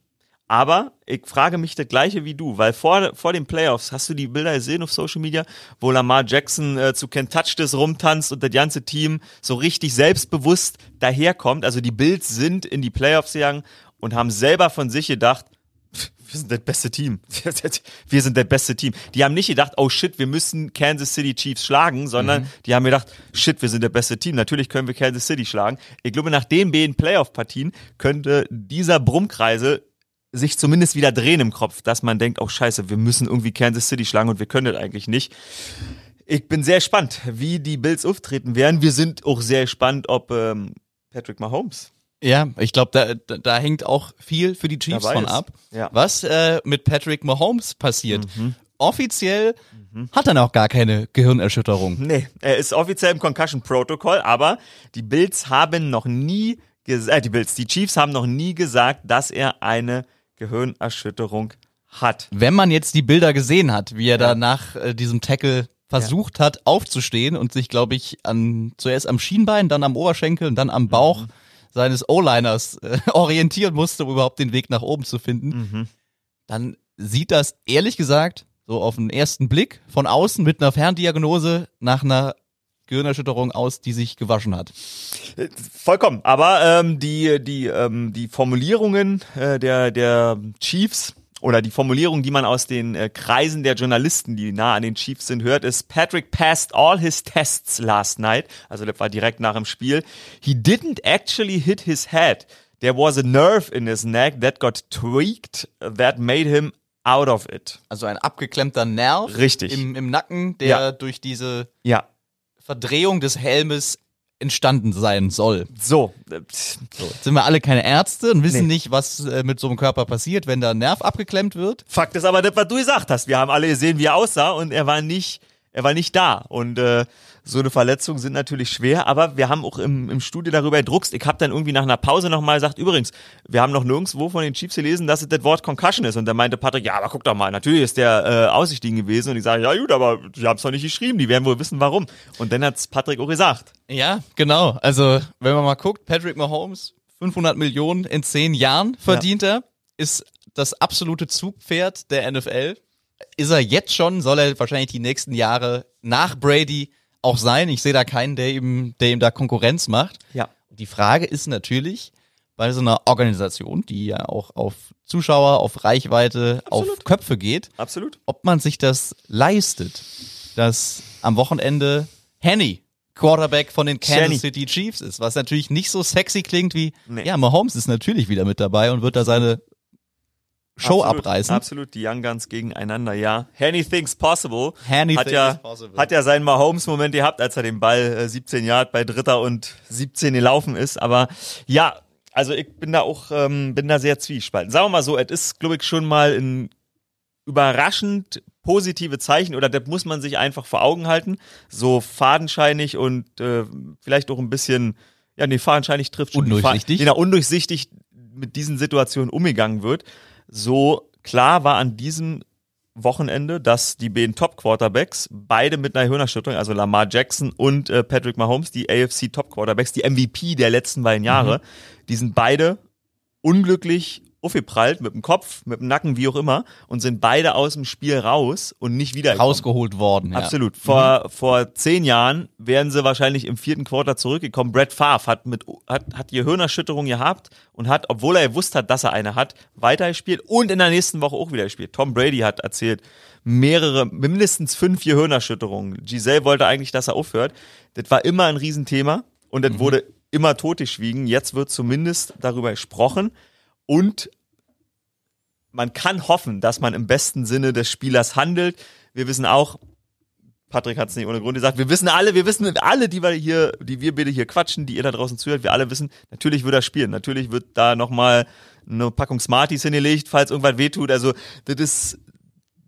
Aber ich frage mich das gleiche wie du, weil vor, vor den Playoffs hast du die Bilder gesehen auf Social Media, wo Lamar Jackson äh, zu Ken Touch das rumtanzt und das ganze Team so richtig selbstbewusst daherkommt. Also die Bills sind in die Playoffs gegangen und haben selber von sich gedacht, wir sind das beste Team. (laughs) Wir sind das beste Team. Die haben nicht gedacht, oh shit, wir müssen Kansas City Chiefs schlagen, sondern mhm. die haben gedacht, shit, wir sind das beste Team. Natürlich können wir Kansas City schlagen. Ich glaube, nach den beiden Playoff-Partien könnte dieser Brummkreise sich zumindest wieder drehen im Kopf, dass man denkt, oh scheiße, wir müssen irgendwie Kansas City schlagen und wir können das eigentlich nicht. Ich bin sehr gespannt, wie die Bills auftreten werden. Wir sind auch sehr gespannt, ob ähm, Patrick Mahomes ja, ich glaube, da, da, da hängt auch viel für die Chiefs von ab. Ja. Was äh, mit Patrick Mahomes passiert. Mhm. Offiziell mhm. hat er noch gar keine Gehirnerschütterung. Nee, er ist offiziell im Concussion Protocol, aber die Bills haben noch nie gesagt, äh, die Bills, die Chiefs haben noch nie gesagt, dass er eine Gehirnerschütterung hat. Wenn man jetzt die Bilder gesehen hat, wie er ja. da nach äh, diesem Tackle versucht ja. hat aufzustehen und sich, glaube ich, an zuerst am Schienbein, dann am Oberschenkel und dann am Bauch mhm. Seines O-Liners äh, (laughs) orientieren musste, um überhaupt den Weg nach oben zu finden, mhm. dann sieht das ehrlich gesagt so auf den ersten Blick von außen mit einer Ferndiagnose nach einer Gehirnerschütterung aus, die sich gewaschen hat. Vollkommen. Aber ähm, die die ähm, die Formulierungen äh, der der Chiefs oder die Formulierung, die man aus den äh, Kreisen der Journalisten, die nah an den Chiefs sind, hört, ist Patrick passed all his tests last night. Also das war direkt nach dem Spiel. He didn't actually hit his head. There was a nerve in his neck that got tweaked that made him out of it. Also ein abgeklemmter Nerv Richtig. Im, im Nacken, der ja. durch diese ja. Verdrehung des Helmes entstanden sein soll. So. so. Sind wir alle keine Ärzte und wissen nee. nicht, was äh, mit so einem Körper passiert, wenn da ein Nerv abgeklemmt wird. Fakt ist aber das, was du gesagt hast. Wir haben alle gesehen, wie er aussah und er war nicht, er war nicht da. Und äh, so eine Verletzung sind natürlich schwer, aber wir haben auch im, im Studio darüber gedruckst. Ich habe dann irgendwie nach einer Pause nochmal gesagt, übrigens, wir haben noch nirgendwo von den Chiefs gelesen, dass es das Wort Concussion ist. Und da meinte Patrick, ja, aber guck doch mal, natürlich ist der äh, aussichtigen gewesen. Und ich sage, ja gut, aber die haben es doch nicht geschrieben, die werden wohl wissen, warum. Und dann hat's Patrick auch gesagt. Ja, genau. Also, wenn man mal guckt, Patrick Mahomes, 500 Millionen in zehn Jahren verdient ja. er, ist das absolute Zugpferd der NFL. Ist er jetzt schon, soll er wahrscheinlich die nächsten Jahre nach Brady auch sein. Ich sehe da keinen, der ihm, der ihm da Konkurrenz macht. Ja. Die Frage ist natürlich bei so einer Organisation, die ja auch auf Zuschauer, auf Reichweite, Absolut. auf Köpfe geht, Absolut. ob man sich das leistet, dass am Wochenende Henny Quarterback von den Kansas Jenny. City Chiefs ist, was natürlich nicht so sexy klingt wie, nee. ja, Mahomes ist natürlich wieder mit dabei und wird da seine Show absolut, abreißen. Absolut, die Young Guns gegeneinander, ja. Anything's possible. Anything hat ja, possible. Hat ja seinen Mahomes-Moment gehabt, als er den Ball äh, 17 Yard bei Dritter und 17 gelaufen ist. Aber ja, also ich bin da auch, ähm, bin da sehr zwiespalten. Sagen wir mal so, es ist, glaube ich, schon mal ein überraschend positive Zeichen oder das muss man sich einfach vor Augen halten. So fadenscheinig und äh, vielleicht auch ein bisschen, ja, nee, fadenscheinig trifft schon. Undurchsichtig. Genau, undurchsichtig mit diesen Situationen umgegangen wird so klar war an diesem Wochenende, dass die beiden Top-Quarterbacks, beide mit einer Hirnerschütterung, also Lamar Jackson und äh, Patrick Mahomes, die AFC Top-Quarterbacks, die MVP der letzten beiden Jahre, mhm. die sind beide unglücklich aufgeprallt mit dem Kopf, mit dem Nacken, wie auch immer, und sind beide aus dem Spiel raus und nicht wieder rausgeholt worden. Ja. Absolut. Vor mhm. vor zehn Jahren wären sie wahrscheinlich im vierten Quarter zurückgekommen. Brett Favre hat mit hat hat die Hirnerschütterung gehabt und hat, obwohl er gewusst hat, dass er eine hat, weitergespielt und in der nächsten Woche auch wieder gespielt. Tom Brady hat erzählt, mehrere, mindestens fünf Gehirnerschütterungen. Giselle wollte eigentlich, dass er aufhört. Das war immer ein Riesenthema und das mhm. wurde immer totgeschwiegen. Jetzt wird zumindest darüber gesprochen. Und man kann hoffen, dass man im besten Sinne des Spielers handelt. Wir wissen auch, Patrick hat es nicht ohne Grund gesagt, wir wissen alle, wir wissen alle, die wir hier, die wir bitte hier quatschen, die ihr da draußen zuhört, wir alle wissen, natürlich wird er spielen. Natürlich wird da nochmal eine Packung Smarties hingelegt, falls irgendwas wehtut. Also, das ist,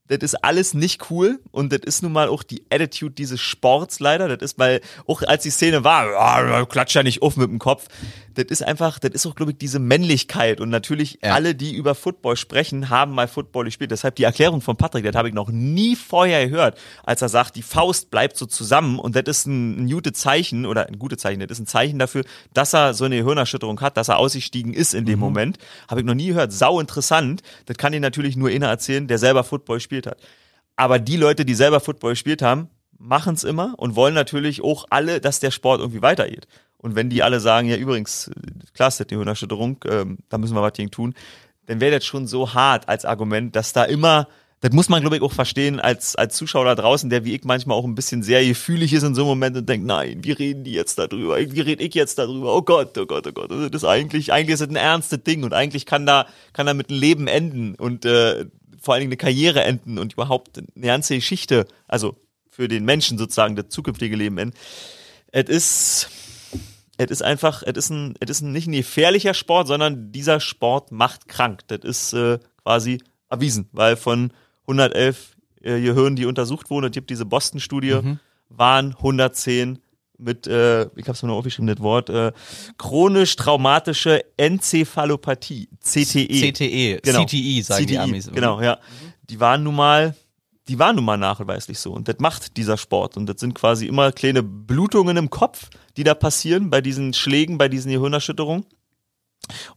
das ist alles nicht cool und das ist nun mal auch die Attitude dieses Sports leider. Das ist, weil auch als die Szene war, ja, klatsch ja nicht auf mit dem Kopf. Das ist einfach, das ist auch, glaube ich, diese Männlichkeit. Und natürlich Ja. alle, die über Football sprechen, haben mal Football gespielt. Deshalb die Erklärung von Patrick, das habe ich noch nie vorher gehört, als er sagt, die Faust bleibt so zusammen. Und das ist ein, ein gutes Zeichen oder ein gutes Zeichen, das ist ein Zeichen dafür, dass er so eine Hirnerschütterung hat, dass er ausgestiegen ist in dem Moment. Habe ich noch nie gehört. Sau interessant. Das kann dir natürlich nur einer erzählen, der selber Football gespielt hat. Aber die Leute, die selber Football gespielt haben, machen es immer und wollen natürlich auch alle, dass der Sport irgendwie weitergeht. Und wenn die alle sagen, ja übrigens, klar ist das die Hirnerschütterung, ähm, da müssen wir was gegen tun, dann wäre das schon so hart als Argument, dass da immer, das muss man glaube ich auch verstehen als, als Zuschauer da draußen, der wie ich manchmal auch ein bisschen sehr gefühlig ist in so einem Moment und denkt, nein, wie reden die jetzt darüber? Wie rede ich jetzt darüber? Oh Gott, oh Gott, oh Gott, das ist eigentlich, eigentlich ist das ein ernstes Ding und eigentlich kann da, kann da mit ein Leben enden und äh, vor allen Dingen eine Karriere enden und überhaupt eine ganze Geschichte, also für den Menschen sozusagen das zukünftige Leben enden. Es ist, es ist einfach, es ist ein, es ist ein, nicht ein gefährlicher Sport, sondern dieser Sport macht krank. Das ist äh, quasi erwiesen, weil von 111 äh, Gehirnen, die untersucht wurden, es gibt diese Boston-Studie, waren 110 mit, äh, ich hab's mir noch aufgeschrieben, das Wort, äh, chronisch traumatische Enzephalopathie, CTE. CTE, Genau. CTE sagen die CTE, Amis. Genau, ja. Die waren nun mal, die waren nun mal nachweislich so. Und das macht dieser Sport. Und das sind quasi immer kleine Blutungen im Kopf, die da passieren bei diesen Schlägen, bei diesen Gehirnerschütterungen.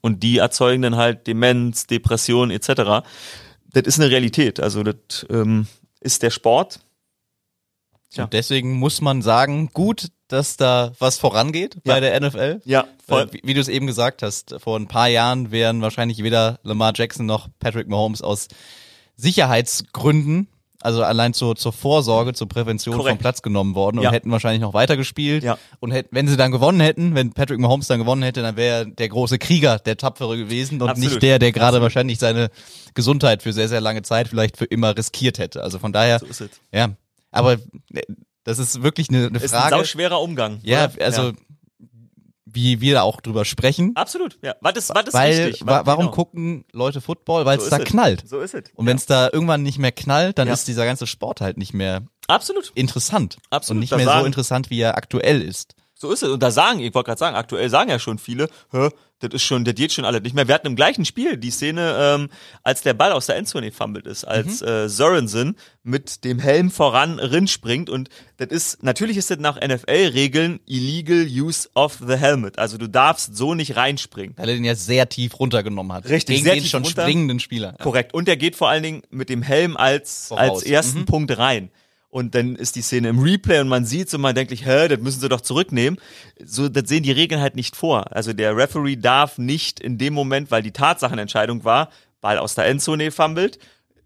Und die erzeugen dann halt Demenz, Depression etc. Das ist eine Realität. Also das ähm, ist der Sport. Tja. Und deswegen muss man sagen, gut, dass da was vorangeht bei Ja. der NFL. Ja, Weil, wie, wie du es eben gesagt hast, vor ein paar Jahren wären wahrscheinlich weder Lamar Jackson noch Patrick Mahomes aus Sicherheitsgründen, also allein zur, zur Vorsorge, zur Prävention Korrekt. vom Platz genommen worden und Ja. hätten wahrscheinlich noch weitergespielt. Ja. Und hätten, wenn sie dann gewonnen hätten, wenn Patrick Mahomes dann gewonnen hätte, dann wäre er der große Krieger, der Tapfere gewesen und Absolut. nicht der, der gerade wahrscheinlich seine Gesundheit für sehr, sehr lange Zeit vielleicht für immer riskiert hätte. Also von daher, So ist es. ja. Aber äh, das ist wirklich eine, eine Ist ein Frage. sauschwerer Umgang. Ja, oder? also wie wir da auch drüber sprechen. Absolut, ja. Was ist, was ist weil, wichtig? wa warum Genau. gucken Leute Football? Weil So es da es. knallt. So ist es. Und ja. wenn es da irgendwann nicht mehr knallt, dann Ja. ist dieser ganze Sport halt nicht mehr Absolut. interessant. Absolut, Und nicht da mehr so interessant, wie er aktuell ist. So ist es. Und da sagen, ich wollte gerade sagen, aktuell sagen ja schon viele, hä, das ist schon, das geht schon alles nicht mehr. Wir hatten im gleichen Spiel die Szene, ähm, als der Ball aus der Endzone gefummelt ist, als Mhm. äh, Sorensen mit dem Helm voran rinspringt. Und das ist, natürlich ist das nach NFL-Regeln illegal use of the helmet. Also du darfst so nicht reinspringen. Weil er den ja sehr tief runtergenommen hat. Richtig, Gegen sehr den tief schon runter. springenden Spieler. Ja. Korrekt. Und der geht vor allen Dingen mit dem Helm als, Voraus. als ersten Mhm. Punkt rein. Und dann ist die Szene im Replay und man sieht's und man denkt, sich, hä, das müssen sie doch zurücknehmen. So, das sehen die Regeln halt nicht vor. Also der Referee darf nicht in dem Moment, weil die Tatsachenentscheidung war, Ball aus der Endzone fummelt.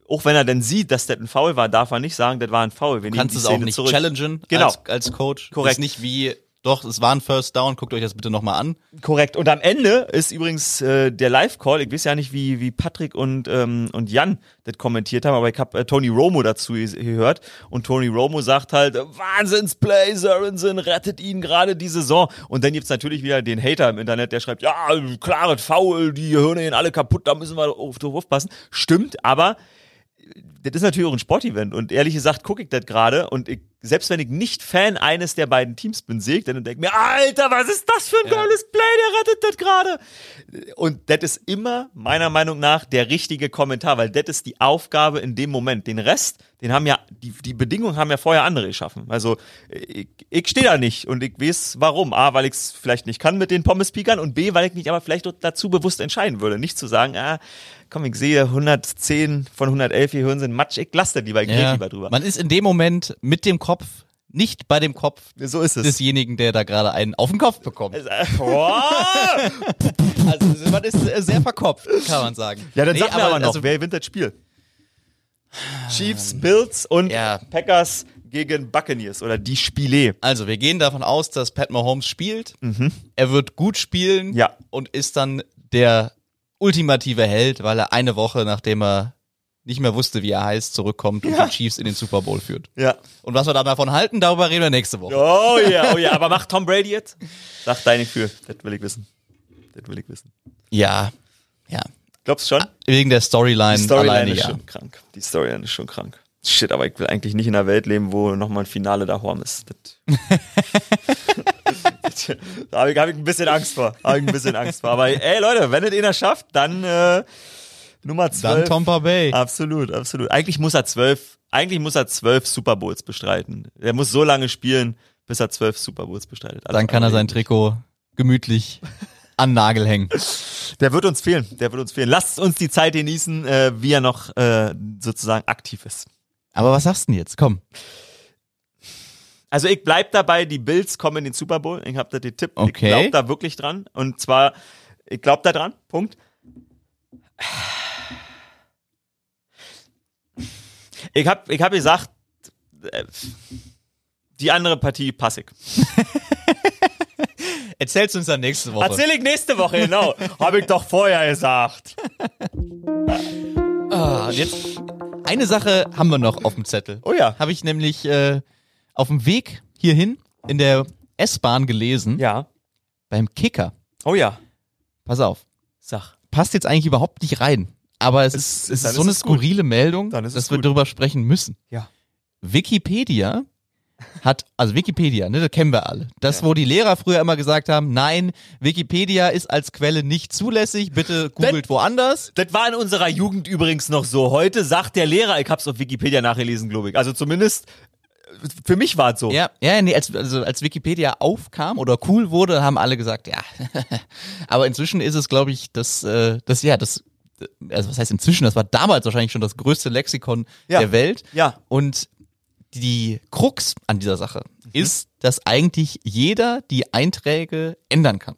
Auch wenn er dann sieht, dass das ein Foul war, darf er nicht sagen, das war ein Foul. Wir Du kannst die es auch nicht zurück. challengen Genau. als, als Coach. Korrekt. Ist nicht wie, doch, es war ein First Down, guckt euch das bitte nochmal an. Korrekt. Und am Ende ist übrigens äh, der Live-Call, ich weiß ja nicht, wie, wie Patrick und, ähm, und Jan das kommentiert haben, aber ich habe äh, Tony Romo dazu gehört. Und Tony Romo sagt halt, Wahnsinnsplay, Sorensen rettet ihn gerade die Saison. Und dann gibt's natürlich wieder den Hater im Internet, der schreibt, ja, klares Foul, die gehen alle kaputt, da müssen wir auf aufpassen. Stimmt, aber das ist natürlich auch ein Sportevent und ehrlich gesagt gucke ich das gerade und ich, selbst wenn ich nicht Fan eines der beiden Teams bin, sehe ich dann und denke mir, Alter, was ist das für ein geiles Play, der rettet das gerade. Und das ist immer meiner Meinung nach der richtige Kommentar, weil das ist die Aufgabe in dem Moment. Den Rest, den haben ja, die, die Bedingungen haben ja vorher andere geschaffen. Also ich, ich stehe da nicht und ich weiß warum. A, weil ich es vielleicht nicht kann mit den Pommes-Speakern und B, weil ich mich aber vielleicht dazu bewusst entscheiden würde. Nicht zu sagen, ah, komm, ich sehe 110 von 111 Gehirn sind Matsch, ich lasse das lieber, ich rede lieber drüber. Man ist in dem Moment mit dem Kopf, nicht bei dem Kopf so ist es. desjenigen, der da gerade einen auf den Kopf bekommt. Boah! Also man ist äh, sehr verkopft, kann man sagen. Ja, dann Nee, sag mir aber noch, also, wer gewinnt das Spiel? Chiefs, Bills und Ja. Packers gegen Buccaneers oder die Spiele. Also wir gehen davon aus, dass Pat Mahomes spielt. Er wird gut spielen Mhm. Ja. und ist dann der ultimative Held, weil er eine Woche, nachdem er nicht mehr wusste, wie er heißt, zurückkommt und Ja. die Chiefs in den Super Bowl führt. Ja. Und was wir da davon halten, darüber reden wir nächste Woche. Oh ja, oh ja, aber macht Tom Brady jetzt? Sag deine Gefühl, das will ich wissen. Das will ich wissen. Ja, ja. Glaubst du schon? Wegen der Storyline, Die Storyline alleine, ist ja. schon krank. Die Storyline ist schon krank. Shit, aber ich will eigentlich nicht in einer Welt leben, wo nochmal ein Finale da Horm ist. (laughs) Das, das da habe ich, hab ich ein bisschen Angst vor. Habe ich ein bisschen Angst vor. Aber ey Leute, wenn es einer schafft, dann äh, Nummer 12. Dann Tampa Bay. Absolut, absolut. Eigentlich muss er zwölf, eigentlich muss er zwölf Super Bowls bestreiten. Er muss so lange spielen, bis er zwölf Super Bowls bestreitet. Alles Dann kann er sein Trikot gemütlich an den Nagel hängen. Der wird uns fehlen, der wird uns fehlen. Lasst uns die Zeit genießen, äh, wie er noch äh, sozusagen aktiv ist. Aber was sagst du denn jetzt? Komm. Also ich bleib dabei, die Bills kommen in den Super Bowl. Ich habe da den Tipp. Ich Okay. glaub da wirklich dran. Und zwar, ich glaub da dran. Punkt. Ich hab, ich hab gesagt, äh, die andere Partie passe ich. (laughs) Erzählst du uns dann nächste Woche. Erzähl ich nächste Woche, genau. hab ich doch vorher gesagt. Ah, jetzt eine Sache haben wir noch auf dem Zettel. Oh ja. Habe ich nämlich äh, auf dem Weg hierhin in der S-Bahn gelesen. Ja. Beim Kicker. Oh ja. Pass auf. Sag. Passt jetzt eigentlich überhaupt nicht rein. Aber es, Es- ist, es ist so ist eine es gut. skurrile Meldung, Dann ist dass wir gut. darüber sprechen müssen. Ja. Wikipedia hat, also Wikipedia, ne, das kennen wir alle. Das, wo die Lehrer früher immer gesagt haben, nein, Wikipedia ist als Quelle nicht zulässig, bitte googelt woanders. Das war in unserer Jugend übrigens noch so. Heute sagt der Lehrer, ich hab's auf Wikipedia nachgelesen, glaube ich. Also zumindest für mich war es so. Ja, ja, nee, als, also als Wikipedia aufkam oder cool wurde, haben alle gesagt, ja. (laughs) Aber inzwischen ist es, glaube ich, das, äh, das, ja, das, also was heißt inzwischen, das war damals wahrscheinlich schon das größte Lexikon Ja. der Welt. Ja. Und die Krux an dieser Sache Mhm. ist, dass eigentlich jeder die Einträge ändern kann.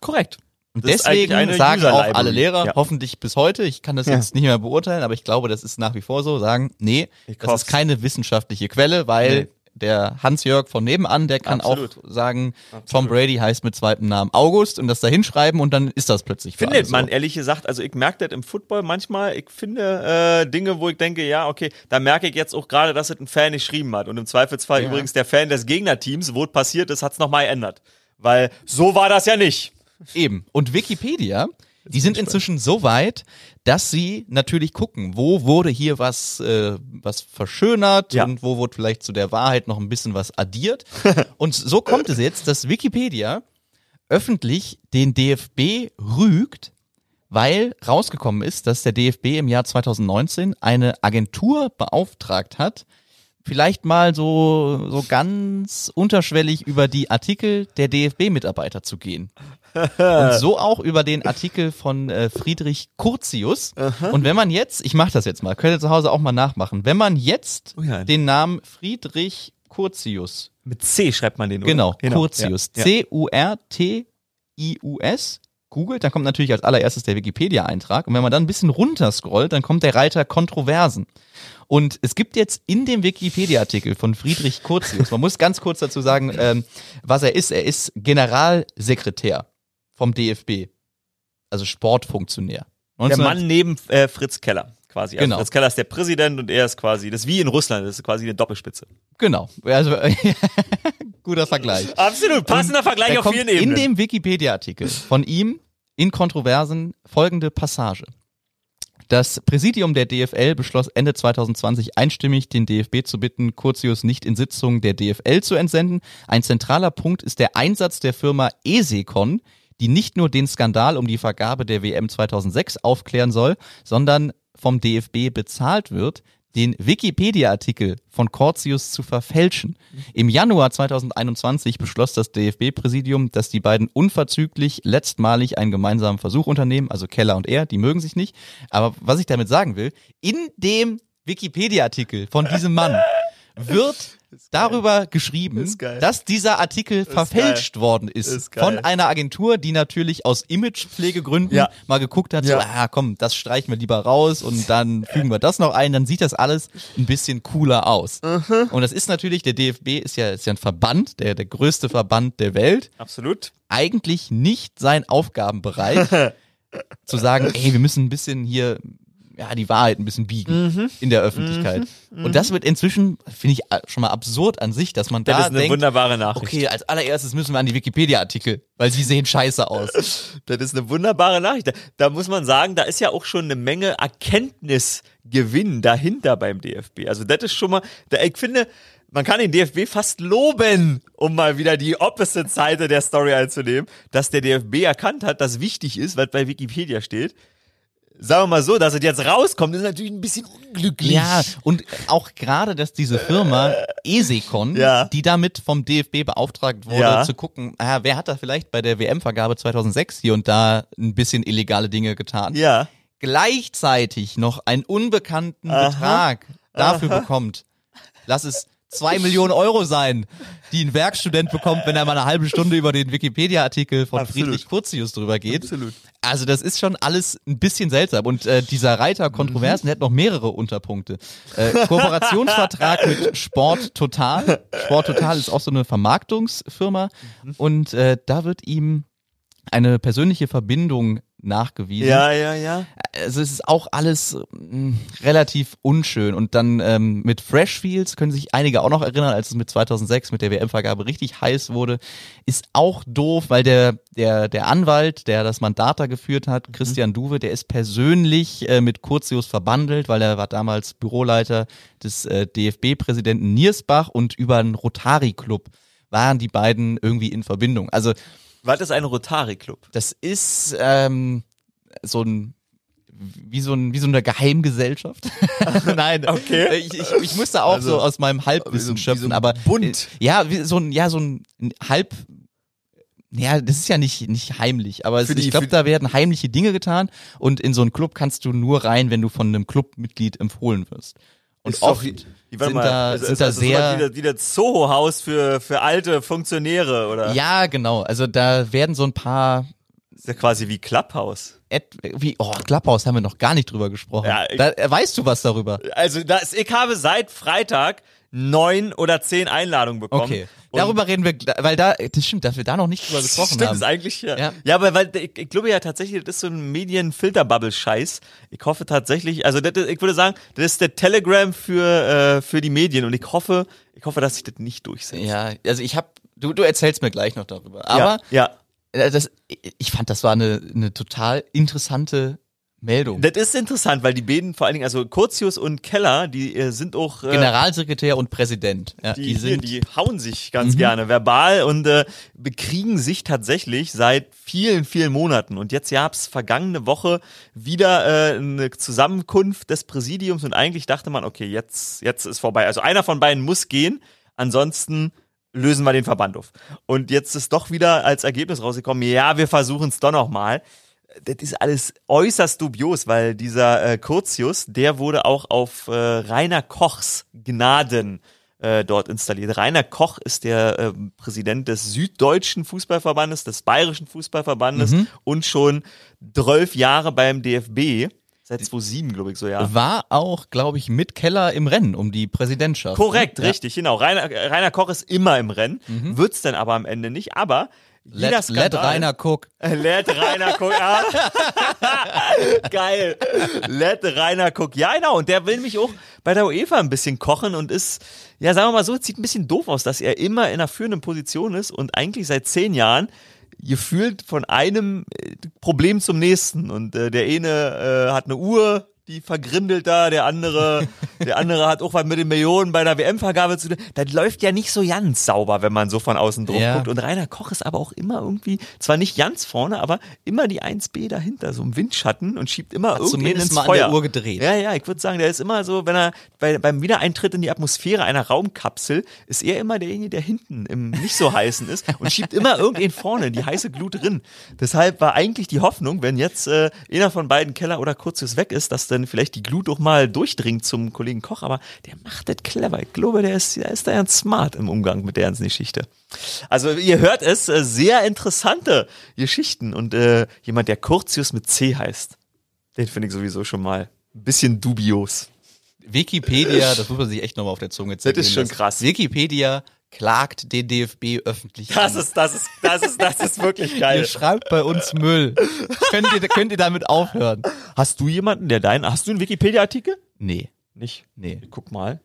Korrekt. Und Das deswegen eine sagen auch alle Lehrer, Ja. hoffentlich bis heute, ich kann das Ja. jetzt nicht mehr beurteilen, aber ich glaube, das ist nach wie vor so, sagen, nee, Ich das hoff's. ist keine wissenschaftliche Quelle, weil Nee. der Hans-Jörg von nebenan, der kann Absolut. auch sagen, Tom Brady heißt mit zweitem Namen August und das da hinschreiben und dann ist das plötzlich Findet so. man, ehrlich gesagt, also ich merke das im Football manchmal, ich finde äh, Dinge, wo ich denke, ja, okay, da merke ich jetzt auch gerade, dass es ein Fan geschrieben hat. Und im Zweifelsfall Ja. übrigens der Fan des Gegnerteams, wo es passiert ist, hat es nochmal geändert. Weil so war das ja nicht. Eben. Und Wikipedia, die sind inzwischen so weit, dass sie natürlich gucken, wo wurde hier was, äh, was verschönert Ja. und wo wurde vielleicht zu der Wahrheit noch ein bisschen was addiert. (laughs) und so kommt es jetzt, dass Wikipedia öffentlich den DFB rügt, weil rausgekommen ist, dass der DFB im Jahr 2019 eine Agentur beauftragt hat, vielleicht mal so, so ganz unterschwellig über die Artikel der DFB-Mitarbeiter zu gehen. Und so auch über den Artikel von äh, Friedrich Curtius. Und wenn man jetzt, ich mache das jetzt mal, könnt ihr zu Hause auch mal nachmachen, wenn man jetzt Oh ja. den Namen Friedrich Curtius, Mit C schreibt man den, oder? genau, Curtius, Ja. Ja. C-U-R-T-I-U-S, googelt, dann kommt natürlich als allererstes der Wikipedia-Eintrag. Und wenn man dann ein bisschen runterscrollt, dann kommt der Reiter Kontroversen. Und es gibt jetzt in dem Wikipedia-Artikel von Friedrich Curtius, man muss ganz kurz dazu sagen, ähm, was er ist. Er ist Generalsekretär vom DFB, also Sportfunktionär. Der 19 Mann neben äh, Fritz Keller quasi. Also Genau. Fritz Keller ist der Präsident und er ist quasi, das ist wie in Russland, das ist quasi eine Doppelspitze. Genau, also (laughs) guter Vergleich. Absolut, passender Vergleich auf vielen in Ebenen. dem Wikipedia-Artikel von ihm in Kontroversen folgende Passage. Das Präsidium der DFL beschloss Ende 2020 einstimmig, den DFB zu bitten, Curtius nicht in Sitzungen der DFL zu entsenden. Ein zentraler Punkt ist der Einsatz der Firma Esecon, die nicht nur den Skandal um die Vergabe der WM 2006 aufklären soll, sondern vom DFB bezahlt wird, den Wikipedia-Artikel von Cortius zu verfälschen. Im Januar 2021 beschloss das DFB-Präsidium, dass die beiden unverzüglich letztmalig einen gemeinsamen Versuch unternehmen, also Keller und er, die mögen sich nicht. Aber was ich damit sagen will, in dem Wikipedia-Artikel von diesem Mann wird darüber geschrieben, Ist geil. dass dieser Artikel verfälscht worden ist, Ist geil. von einer Agentur, die natürlich aus Imagepflegegründen Ja. mal geguckt hat, Ja. so, ah, komm, das streichen wir lieber raus und dann (laughs) fügen wir das noch ein, dann sieht das alles ein bisschen cooler aus. Und das ist natürlich, der DFB ist ja, ist ja ein Verband, der, der größte Verband der Welt, Absolut. eigentlich nicht sein Aufgabenbereich, (laughs) zu sagen, ey, wir müssen ein bisschen hier ja, die Wahrheit ein bisschen biegen Mhm. in der Öffentlichkeit. Und das wird inzwischen, finde ich, äh, schon mal absurd an sich, dass man Das da ist eine denkt, wunderbare Nachricht. okay, als allererstes müssen wir an die Wikipedia-Artikel, weil sie sehen scheiße aus. (laughs) Das ist eine wunderbare Nachricht. Da, da muss man sagen, da ist ja auch schon eine Menge Erkenntnisgewinn dahinter beim DFB. Also das ist schon mal, da, ich finde, man kann den DFB fast loben, um mal wieder die opposite Seite der Story einzunehmen, dass der DFB erkannt hat, dass wichtig ist, was bei Wikipedia steht. Sagen wir mal so, dass es jetzt rauskommt, ist natürlich ein bisschen unglücklich. Ja, und auch gerade, dass diese Firma Esecon, Ja. die damit vom DFB beauftragt wurde, Ja. zu gucken, ah, wer hat da vielleicht bei der WM-Vergabe 2006 hier und da ein bisschen illegale Dinge getan, Ja. gleichzeitig noch einen unbekannten Betrag dafür bekommt. Lass es zwei (laughs) Millionen Euro sein, die ein Werkstudent bekommt, wenn er mal eine halbe Stunde über den Wikipedia-Artikel von Absolut. Friedrich Curtius drüber geht. Absolut. Also das ist schon alles ein bisschen seltsam. Und äh, dieser Reiter Kontroversen der hat noch mehrere Unterpunkte. Äh, Kooperationsvertrag mit Sport Total. Sport Total ist auch so eine Vermarktungsfirma. Und äh, da wird ihm eine persönliche Verbindung nachgewiesen. Ja, ja, ja. Also es ist auch alles mh, relativ unschön. Und dann ähm, mit Freshfields können sich einige auch noch erinnern, als es mit 2006 mit der WM-Vergabe richtig heiß wurde. Ist auch doof, weil der, der, der Anwalt, der das Mandat da geführt hat, Christian Duwe, der ist persönlich äh, mit Curtius verbandelt, weil er war damals Büroleiter des äh, DFB-Präsidenten Niersbach und über einen Rotary-Club waren die beiden irgendwie in Verbindung. Also Was ist ein Rotary-Club? das ist ähm, so ein wie so, ein, wie so eine Geheimgesellschaft. (laughs) Nein, Okay. Ich, ich, ich musste auch Also, so aus meinem Halbwissen wie so- wie schöpfen, so aber Bund. äh, ja, wie so ein ja so ein halb ja, das ist ja nicht nicht heimlich, aber es, die- ich glaube, da werden heimliche Dinge getan und in so einen Club kannst du nur rein, wenn du von einem Clubmitglied empfohlen wirst. Und oft warte sind mal, da also- sind da also sowas sehr wie, das- wie das Soho-Haus für, für alte Funktionäre, oder? ja genau, also da werden so ein paar Ist ja quasi wie Clubhouse. et, wie oh Clubhouse haben wir noch gar nicht drüber gesprochen. Ja, ich- da, äh, weißt du was darüber? Also das, ich habe seit Freitag neun oder zehn Einladungen bekommen. Okay. Und Darüber reden wir, weil da, das stimmt, dass wir da noch nicht drüber gesprochen Stimmt, haben. ist eigentlich ja. Ja. Ja, aber weil ich, ich glaube ja tatsächlich, das ist so ein Medienfilterbubble-Scheiß. Ich hoffe tatsächlich, also das, ich würde sagen, das ist der Telegram für äh, für die Medien und ich hoffe, ich hoffe, dass sich das nicht durchsetzt. ja, also ich habe, du, du erzählst mir gleich noch darüber. Aber ja, äh, das, ich fand, das war eine, eine total interessante Meldung. Das ist interessant, weil die beiden, vor allen Dingen, also Curtius und Keller, die äh, sind auch äh, Generalsekretär und Präsident. Ja, die, die, sind, Mhm. die hauen sich ganz gerne verbal und äh, bekriegen sich tatsächlich seit vielen, vielen Monaten. Und jetzt gab's vergangene Woche wieder äh, eine Zusammenkunft des Präsidiums und eigentlich dachte man, okay, jetzt, jetzt ist vorbei. Also einer von beiden muss gehen, ansonsten lösen wir den Verband auf. Und jetzt ist doch wieder als Ergebnis rausgekommen, ja, wir versuchen es doch noch mal. Das ist alles äußerst dubios, weil dieser äh, Curtius, der wurde auch auf äh, Rainer Kochs Gnaden äh, dort installiert. Rainer Koch ist der äh, Präsident des Süddeutschen Fußballverbandes, des Bayerischen Fußballverbandes und schon zwölf Jahre beim DFB. Seit 2007, glaube ich, so, ja. war auch, glaube ich, mit Keller im Rennen um die Präsidentschaft. Korrekt, ne? Ja. richtig, genau. Rainer, Rainer Koch ist immer im Rennen, wird's dann aber am Ende nicht. Aber jeder Let, (laughs) let Rainer Cook. Let Rainer Cook, ja. (laughs) Geil. Let Rainer Cook. Ja, genau. Und der will mich auch bei der UEFA ein bisschen kochen und ist, ja, sagen wir mal so, sieht ein bisschen doof aus, dass er immer in einer führenden Position ist und eigentlich seit zehn Jahren gefühlt von einem äh, Problem zum nächsten. Und äh, der eine äh, hat eine Uhr, die vergrindelt da, der andere, (laughs) der andere hat auch was mit den Millionen bei einer WM-Vergabe zu tun. Das läuft ja nicht so ganz sauber, wenn man so von außen drauf Ja. guckt. Und Rainer Koch ist aber auch immer irgendwie, zwar nicht ganz vorne, aber immer die 1B dahinter, so im Windschatten und schiebt immer Hat irgendwie zumindest ins mal an Feuer. der Uhr gedreht. Ja, ja, ich würde sagen, der ist immer so, wenn er bei, beim Wiedereintritt in die Atmosphäre einer Raumkapsel, ist er immer derjenige, der hinten im nicht so heißen ist und schiebt immer irgendwen vorne in die heiße Glut drin. Deshalb war eigentlich die Hoffnung, wenn jetzt äh, einer von beiden Keller oder Kurzes weg ist, dass dann vielleicht die Glut auch mal durchdringt zum Kollegen Koch, aber der macht das clever. Ich glaube, der ist, der ist da ganz smart im Umgang mit der ganzen Geschichte. Also ihr hört es, äh, sehr interessante Geschichten und äh, jemand, der Curtius mit C heißt, den finde ich sowieso schon mal ein bisschen dubios. Wikipedia, das muss man sich echt nochmal auf der Zunge zergehen ist schon krass. Wikipedia klagt den DFB öffentlich Das an. ist, das ist, das ist, das ist wirklich (laughs) Ihr geil. schreibt bei uns Müll. könnt, ihr, könnt ihr damit aufhören? Hast du jemanden, der deinen, hast du einen Wikipedia-Artikel? Nee, Nicht. nee. Guck mal.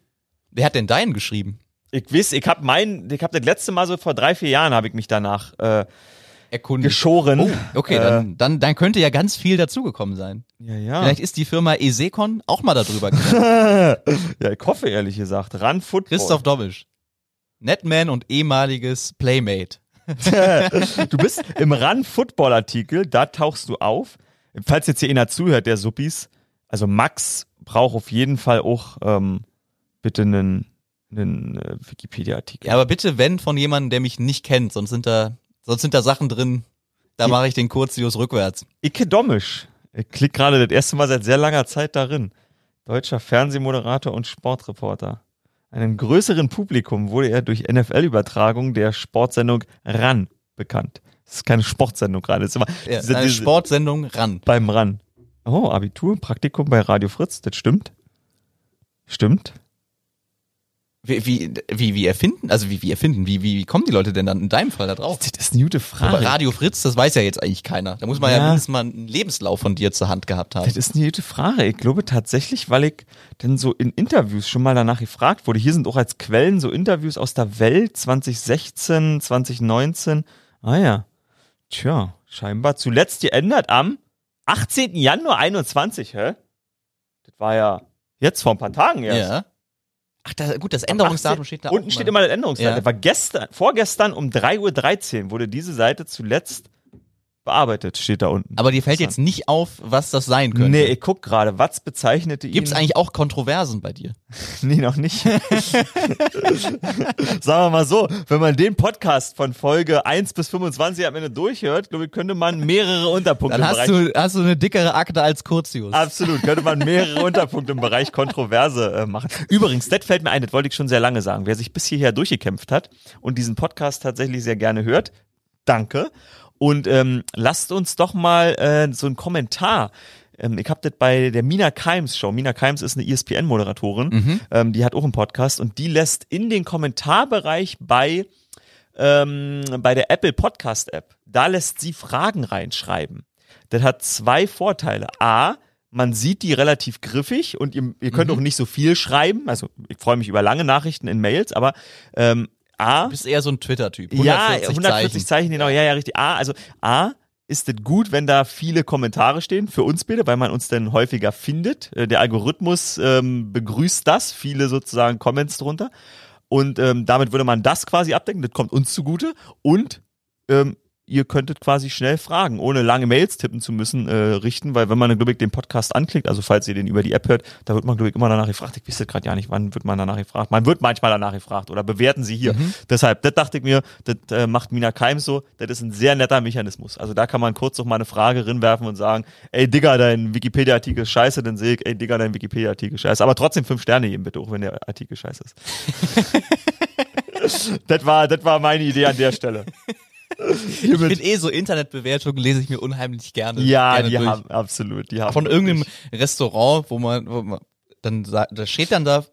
Wer hat denn deinen geschrieben? Ich weiß, ich hab meinen, ich hab das letzte Mal so vor drei, vier Jahren habe ich mich danach äh, Erkundigt. geschoren. Oh, okay, Äh, dann, dann, dann könnte ja ganz viel dazugekommen sein. Ja, ja. Vielleicht ist die Firma Esekon auch mal darüber (laughs) gegangen. ja, ich hoffe ehrlich gesagt. Run Football. Christoph Dobisch. Netman und ehemaliges Playmate. (laughs) du bist im Run Football Artikel, da tauchst du auf. Falls jetzt hier einer zuhört, der Suppis, also Max braucht auf jeden Fall auch ähm, bitte einen, einen äh, Wikipedia-Artikel. Ja, aber bitte wenn von jemandem, der mich nicht kennt, sonst sind da, sonst sind da Sachen drin. Da mache ich den Kurzius rückwärts. Icke Domisch. Ich klick gerade das erste Mal seit sehr langer Zeit darin. Deutscher Fernsehmoderator und Sportreporter. Einem größeren Publikum wurde er durch NFL-Übertragung der Sportsendung RAN bekannt. Das ist keine Sportsendung gerade. Das ist immer Ja, diese- eine Sportsendung ran. beim RAN. Oh, Abitur, Praktikum bei Radio Fritz, das stimmt. Stimmt. Wie, wie, wie, wie erfinden, also wie, wie erfinden, wie, wie, wie kommen die Leute denn dann in deinem Fall da drauf? Das ist eine gute Aber Frage. Radio Fritz, das weiß ja jetzt eigentlich keiner. Da muss man ja, Ja. mindestens mal einen Lebenslauf von dir zur Hand gehabt haben. Das ist eine gute Frage. Ich glaube tatsächlich, weil ich denn so in Interviews schon mal danach gefragt wurde. Hier sind auch als Quellen so Interviews aus der Welt 2016, 2019. Ah ja. Tja, scheinbar zuletzt geändert am 18. Januar 21, hä? Das war ja jetzt vor ein paar Tagen erst. Ja. Ach, da, gut, das Änderungsdatum steht da Unten steht immer das Änderungsdatum. Ja. Das war gestern, vorgestern um 3.13 Uhr wurde diese Seite zuletzt bearbeitet, steht da unten. Aber dir fällt jetzt nicht auf, was das sein könnte. Nee, ich guck gerade, was bezeichnete ihn. Gibt's eigentlich auch Kontroversen bei dir? (laughs) Nee, noch nicht. (laughs) Sagen wir mal so, wenn man den Podcast von Folge 1 bis 25 am Ende durchhört, glaube ich, könnte man mehrere Unterpunkte Dann im hast Bereich du, hast du eine dickere Akte als Curtius. Absolut, könnte man mehrere Unterpunkte im Bereich Kontroverse äh, machen. Übrigens, das fällt mir ein, das wollte ich schon sehr lange sagen. Wer sich bis hierher durchgekämpft hat und diesen Podcast tatsächlich sehr gerne hört, danke. Und ähm, lasst uns doch mal äh, so einen Kommentar. Ähm, ich habe das bei der Mina Keims Show. Mina Keims ist eine ESPN-Moderatorin. Ähm, die hat auch einen Podcast und die lässt in den Kommentarbereich bei ähm, bei der Apple Podcast App, da lässt sie Fragen reinschreiben. Das hat zwei Vorteile. A, man sieht die relativ griffig und ihr, ihr könnt auch nicht so viel schreiben. Also ich freue mich über lange Nachrichten in Mails, aber ähm, A, Du bist eher so ein Twitter-Typ. ja, 140 140 Zeichen. Zeichen, genau, ja, ja, richtig. A, also A, ist es gut, wenn da viele Kommentare stehen, für uns bitte, weil man uns dann häufiger findet. Äh, Der Algorithmus ähm, begrüßt das, viele sozusagen Comments drunter. Und ähm, damit würde man das quasi abdecken, das kommt uns zugute. Und ähm, ihr könntet quasi schnell Fragen, ohne lange Mails tippen zu müssen, äh, richten, weil wenn man, glaube ich, den Podcast anklickt, also falls ihr den über die App hört, da wird man, glaube ich, immer danach gefragt. Ich wüsste gerade ja nicht, wann wird man danach gefragt. Man wird manchmal danach gefragt oder bewerten sie hier. Deshalb, das dachte ich mir, das äh, macht Mina Keim so, das ist ein sehr netter Mechanismus. Also da kann man kurz noch mal eine Frage rinwerfen und sagen, ey Digga, dein Wikipedia-Artikel ist scheiße, dann sehe ich, ey Digga, dein Wikipedia-Artikel ist scheiße. Aber trotzdem fünf Sterne geben bitte, auch wenn der Artikel scheiße ist. (laughs) das war, das war meine Idee an der Stelle. (laughs) (laughs) Ich bin eh so Internetbewertungen lese ich mir unheimlich gerne. Ja, gerne die durch. haben, absolut, die haben. Von irgendeinem wirklich- Restaurant, wo man, wo man dann da steht dann da,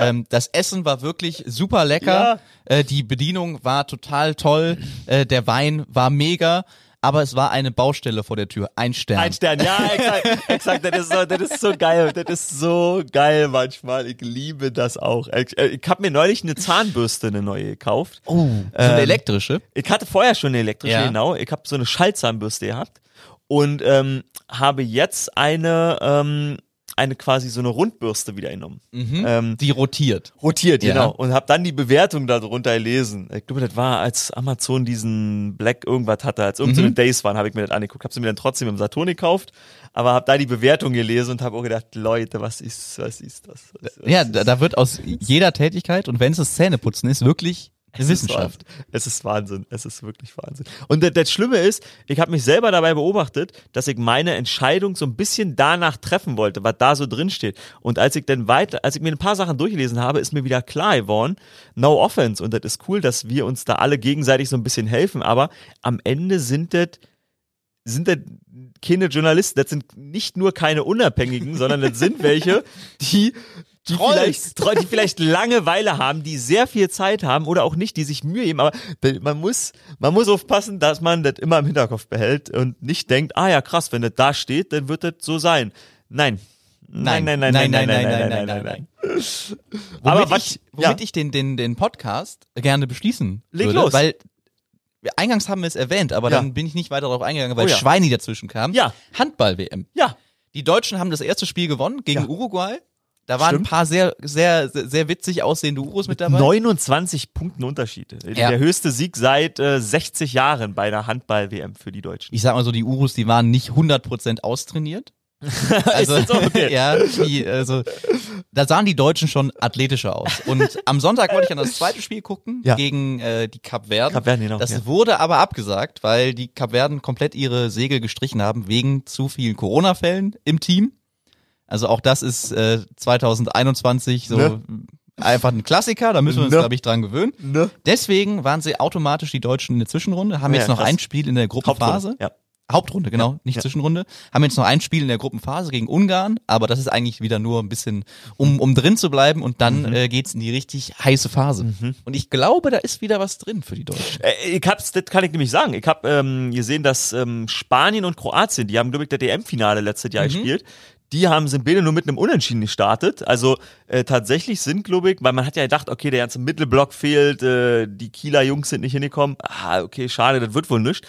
ähm, das Essen war wirklich super lecker, äh, die Bedienung war total toll, äh, der Wein war mega, aber es war eine Baustelle vor der Tür, ein Stern. Ein Stern, ja, exakt, (laughs) exakt, das ist so, das ist so geil, das ist so geil manchmal, ich liebe das auch. Ich, äh, ich habe mir neulich eine Zahnbürste, eine neue gekauft. oh, so eine Ähm, elektrische. Ich hatte vorher schon eine elektrische, Ja. genau. Ich habe so eine Schallzahnbürste gehabt und ähm, habe jetzt eine, ähm, eine quasi so eine Rundbürste wieder genommen. Ähm, Die rotiert. rotiert, Ja. genau. Und habe dann die Bewertung darunter gelesen. Ich glaube, das war, als Amazon diesen Black irgendwas hatte, als irgendeine Days waren, habe ich mir das angeguckt. Habe sie mir dann trotzdem im Saturn gekauft, aber habe da die Bewertung gelesen und habe auch gedacht, Leute, was ist, was ist das? Was, was Ja, ist da, da wird aus jeder Tätigkeit und wenn es das Zähneputzen ist, wirklich Es ist Wissenschaft. Wahnsinn. Es ist Wahnsinn. Es ist wirklich Wahnsinn. Und das, das Schlimme ist, ich habe mich selber dabei beobachtet, dass ich meine Entscheidung so ein bisschen danach treffen wollte, was da so drin steht. Und als ich dann weiter, als ich mir ein paar Sachen durchgelesen habe, ist mir wieder klar geworden, no offense. Und das ist cool, dass wir uns da alle gegenseitig so ein bisschen helfen. Aber am Ende sind das sind das keine Journalisten, das sind nicht nur keine Unabhängigen, sondern das sind (laughs) welche, die die Trolls. vielleicht, die vielleicht Langeweile haben, die sehr viel Zeit haben oder auch nicht, die sich Mühe geben, aber man muss, man muss aufpassen, dass man das immer im Hinterkopf behält und nicht denkt, ah ja krass, wenn das da steht, dann wird das so sein. Nein. Nein, nein, nein, nein, nein, nein, nein, nein, nein, nein. Womit Aber was- ich, womit ja. ich den, den, den Podcast gerne beschließen Leg würde, los. weil eingangs haben wir es erwähnt, aber Ja. dann bin ich nicht weiter darauf eingegangen, weil Oh ja. Schweini dazwischen kam. Ja. Handball-WM. Ja. Die Deutschen haben das erste Spiel gewonnen gegen. Uruguay. Da waren Stimmt. ein paar sehr, sehr, sehr, sehr witzig aussehende Urus mit dabei. 29 Punkten Unterschied. Ja. Der höchste Sieg seit äh, 60 Jahren bei einer Handball-WM für die Deutschen. Ich sag mal so, die Urus, die waren nicht 100% austrainiert. (laughs) Also? Okay. (laughs) ja, die, also, da sahen die Deutschen schon athletischer aus. Und am Sonntag wollte ich dann das zweite Spiel gucken Ja. gegen äh, die Kapverden. Kapverden, genau, Das ja. wurde aber abgesagt, weil die Kapverden komplett ihre Segel gestrichen haben wegen zu vielen Corona-Fällen im Team. Also auch das ist äh, 2021 so Ne? einfach ein Klassiker, da müssen wir uns, Ne? glaube ich, dran gewöhnen. Ne? Deswegen waren sie automatisch die Deutschen in der Zwischenrunde, haben Ja, jetzt noch krass. ein Spiel in der Gruppenphase. Hauptrunde, ja. Hauptrunde, genau, nicht ja. Zwischenrunde. Haben jetzt noch ein Spiel in der Gruppenphase gegen Ungarn, aber das ist eigentlich wieder nur ein bisschen, um, um drin zu bleiben und dann Mhm. äh, geht's in die richtig heiße Phase. Und ich glaube, da ist wieder was drin für die Deutschen. Äh, Ich hab's, das kann ich nämlich sagen. Ich habe ähm, gesehen, dass ähm, Spanien und Kroatien, die haben, glaube ich, der DM-Finale letztes Jahr gespielt. Die haben sind beide nur mit einem Unentschieden gestartet. Also äh, tatsächlich sind, glaube ich, weil man hat ja gedacht, okay, der ganze Mittelblock fehlt, äh, die Kieler Jungs sind nicht hingekommen. Ah, okay, schade, das wird wohl nicht.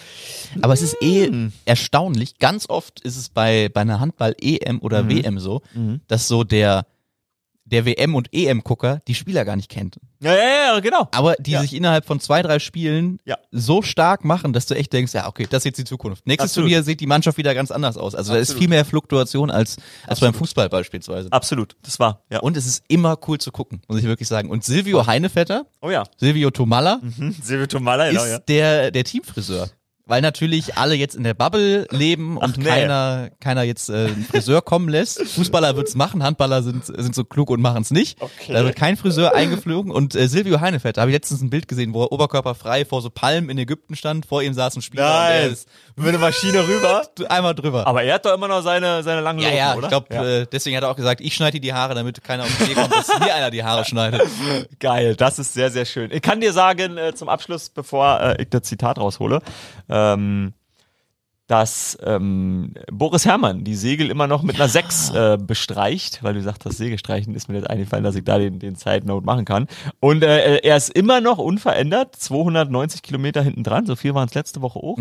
Aber es ist eh erstaunlich. Ganz oft ist es bei, bei einer Handball-EM oder Mhm. WM so, dass so der, der WM- und EM-Gucker die Spieler gar nicht kennt. Ja, ja, ja, genau. Aber die Ja. sich innerhalb von zwei, drei Spielen Ja. so stark machen, dass du echt denkst, ja, okay, das ist jetzt die Zukunft. Nächstes Absolut. Turnier sieht die Mannschaft wieder ganz anders aus. Also da ist Absolut. viel mehr Fluktuation als, als beim Fußball beispielsweise. Absolut, das war. Ja. Und es ist immer cool zu gucken, muss ich wirklich sagen. Und Silvio Heinevetter, oh ja, Silvio Tomalla, hm, Silvio Tomala, genau, ist ja. der, der Teamfriseur. Weil natürlich alle jetzt in der Bubble leben und nee. keiner, keiner jetzt äh, einen Friseur kommen lässt. Fußballer wird's machen, Handballer sind, sind so klug und machen's nicht. Okay. Da wird kein Friseur eingeflogen. Und äh, Silvio Heinefeld, da habe ich letztens ein Bild gesehen, wo er oberkörperfrei vor so Palmen in Ägypten stand. Vor ihm saß ein Spieler und der Nein, ist mit einer Maschine rüber. (laughs) einmal drüber. Aber er hat doch immer noch seine, seine langen ja, Locken, ja, oder? ich glaube, äh, deswegen hat er auch gesagt, ich schneide dir die Haare, damit keiner auf die Idee kommt, dass mir einer die Haare schneidet. (laughs) Geil, das ist sehr, sehr schön. Ich kann dir sagen, äh, zum Abschluss, bevor äh, ich das Zitat raushole, ähm, dass ähm, Boris Herrmann die Segel immer noch mit einer 6 äh, bestreicht, weil du sagst, das Segelstreichen ist mir jetzt eingefallen, dass ich da den, den Zeitnote machen kann. Und äh, er ist immer noch unverändert, 290 Kilometer hinten dran, so viel waren es letzte Woche auch.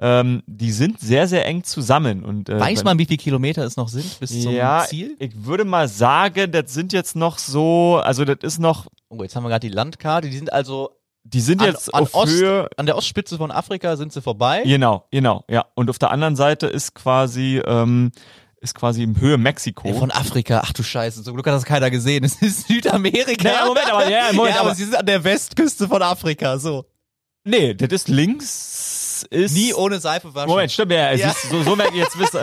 Ähm, die sind sehr, sehr eng zusammen. Und, äh, Weiß wenn- man, wie viele Kilometer es noch sind bis zum ja, Ziel? ich würde mal sagen, das sind jetzt noch so, also das ist noch, Oh, jetzt haben wir gerade die Landkarte. Die sind also die sind an, jetzt an, auf Ost, Höhe, an der Ostspitze von Afrika sind sie vorbei. Genau, genau, ja. Und auf der anderen Seite ist quasi, ähm, ist quasi im Höhe Mexiko. Ey, Von Afrika, ach du Scheiße, zum Glück hat das keiner gesehen. (laughs) Es ist Südamerika. Naja, Moment, aber- ja, Moment, ja, aber, aber- sie sind an der Westküste von Afrika, so. nee, das ist links, ist. Nie ohne Seife waschen. Moment, stimmt ja. Ja. Du, so, so merkt jetzt wisst,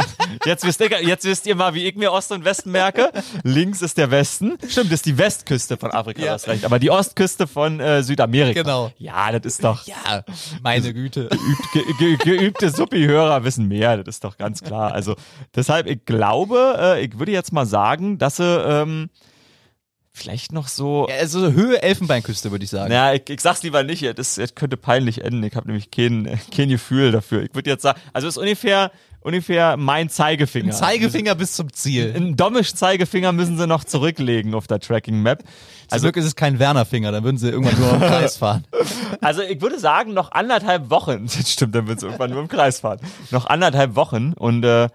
jetzt, wisst ihr, jetzt wisst ihr mal, wie ich mir Ost und Westen merke. Links ist der Westen. Stimmt, das ist die Westküste von Afrika, Ja. du hast recht. Aber die Ostküste von äh, Südamerika. Genau. Ja, das ist doch. Ja, meine Güte. Ge ge geübte Suppi-Hörer wissen mehr, das ist doch ganz klar. Also deshalb, ich glaube, äh, ich würde jetzt mal sagen, dass sie ähm, vielleicht noch so. Ja, also Höhe Elfenbeinküste, würde ich sagen. Ja, ich, ich sag's lieber nicht, das, das könnte peinlich enden. Ich habe nämlich kein, kein Gefühl dafür. Ich würde jetzt sagen, also es ist ungefähr, ungefähr mein Zeigefinger. Ein Zeigefinger bis zum Ziel. Ein dommisch Zeigefinger müssen sie noch zurücklegen auf der Tracking-Map. Zum Also, Glück ist es kein Wernerfinger, dann würden sie irgendwann nur im Kreis fahren. (laughs) also ich würde sagen, noch anderthalb Wochen. (laughs) Das stimmt, dann wird es irgendwann nur im Kreis fahren. Noch anderthalb Wochen und äh,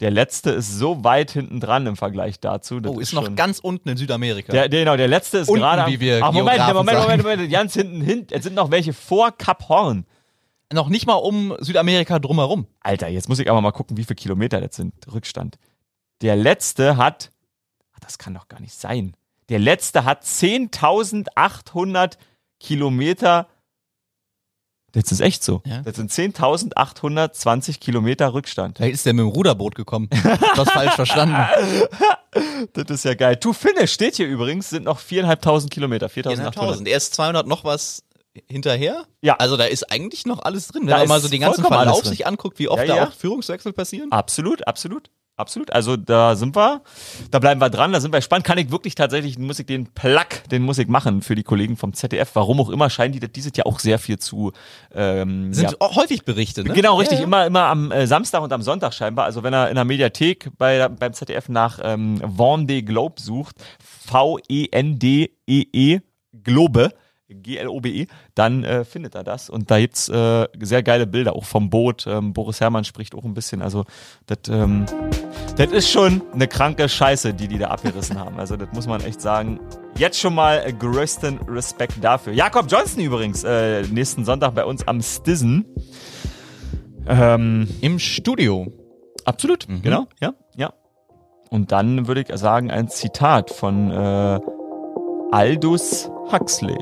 der letzte ist so weit hinten dran im Vergleich dazu. Das Oh, ist noch schon- ganz unten in Südamerika. Der, der, genau, der letzte ist Unten, gerade. wie wir Ach, Moment, Moment, Moment, sagen. Moment, ganz hinten hin. Es sind noch welche vor Kap Horn. noch nicht mal um Südamerika drumherum. Alter, jetzt muss ich aber mal gucken, wie viele Kilometer das sind. Rückstand. Der letzte hat. Ach, das kann doch gar nicht sein. Der letzte hat 10.800 Kilometer. Das ist echt so. Ja. Das sind 10.820 Kilometer Rückstand. Vielleicht ist der mit dem Ruderboot gekommen. Ich hab das falsch verstanden. (laughs) Das ist ja geil. To finish steht hier übrigens, sind noch 4.500 Kilometer. 4.800. 4.500. Er ist 200 noch was hinterher. Ja. Also da ist eigentlich noch alles drin. Wenn Da man mal so den ganzen Verlauf sich anguckt, wie oft Ja, da ja. auch Führungswechsel passieren. Absolut, absolut. Absolut. Also da sind wir, da bleiben wir dran, da sind wir gespannt. Kann ich wirklich tatsächlich, muss ich den Plug, den muss ich machen für die Kollegen vom ZDF. Warum auch immer, scheinen die dieses Jahr auch sehr viel zu ähm, Sind ja, häufig Berichte, ne? Genau, richtig. Immer, immer am äh, Samstag und am Sonntag scheinbar. Also wenn er in der Mediathek bei, beim ZDF nach ähm, Vendée Globe sucht, V-E-N-D-E-E -E, Globe, G-L-O-B-E, dann äh, findet er das. Und da gibt's äh, sehr geile Bilder, auch vom Boot. Ähm, Boris Herrmann spricht auch ein bisschen. Also das ähm, das ist schon eine kranke Scheiße, die die da abgerissen haben. Also das muss man echt sagen. Jetzt schon mal größten Respekt dafür. Jakob Johnson übrigens, äh, nächsten Sonntag bei uns am Stizen. Ähm, Im Studio. Absolut, genau, ja, ja. Und dann würde ich sagen, ein Zitat von äh, Aldous Huxley.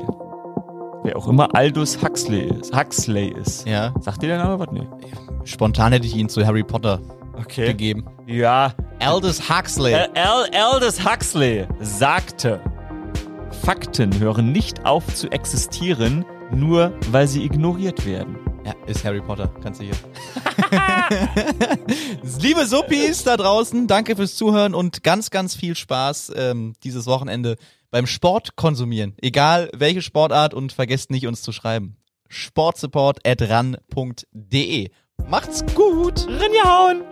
Wer auch immer Aldous Huxley ist. Huxley ist. Ja. Sagt dir der Name was? Nee. Spontan hätte ich ihn zu Harry Potter Okay. gegeben. Ja. Aldous Huxley. Al Al Aldous Huxley sagte, Fakten hören nicht auf zu existieren, nur weil sie ignoriert werden. Ja, ist Harry Potter, ganz sicher. (laughs) Liebe Suppis da draußen, danke fürs Zuhören und ganz, ganz viel Spaß ähm, dieses Wochenende beim Sport konsumieren. Egal welche Sportart und vergesst nicht uns zu schreiben. Sportsupport at ran.de. Macht's gut! Rinjahauen!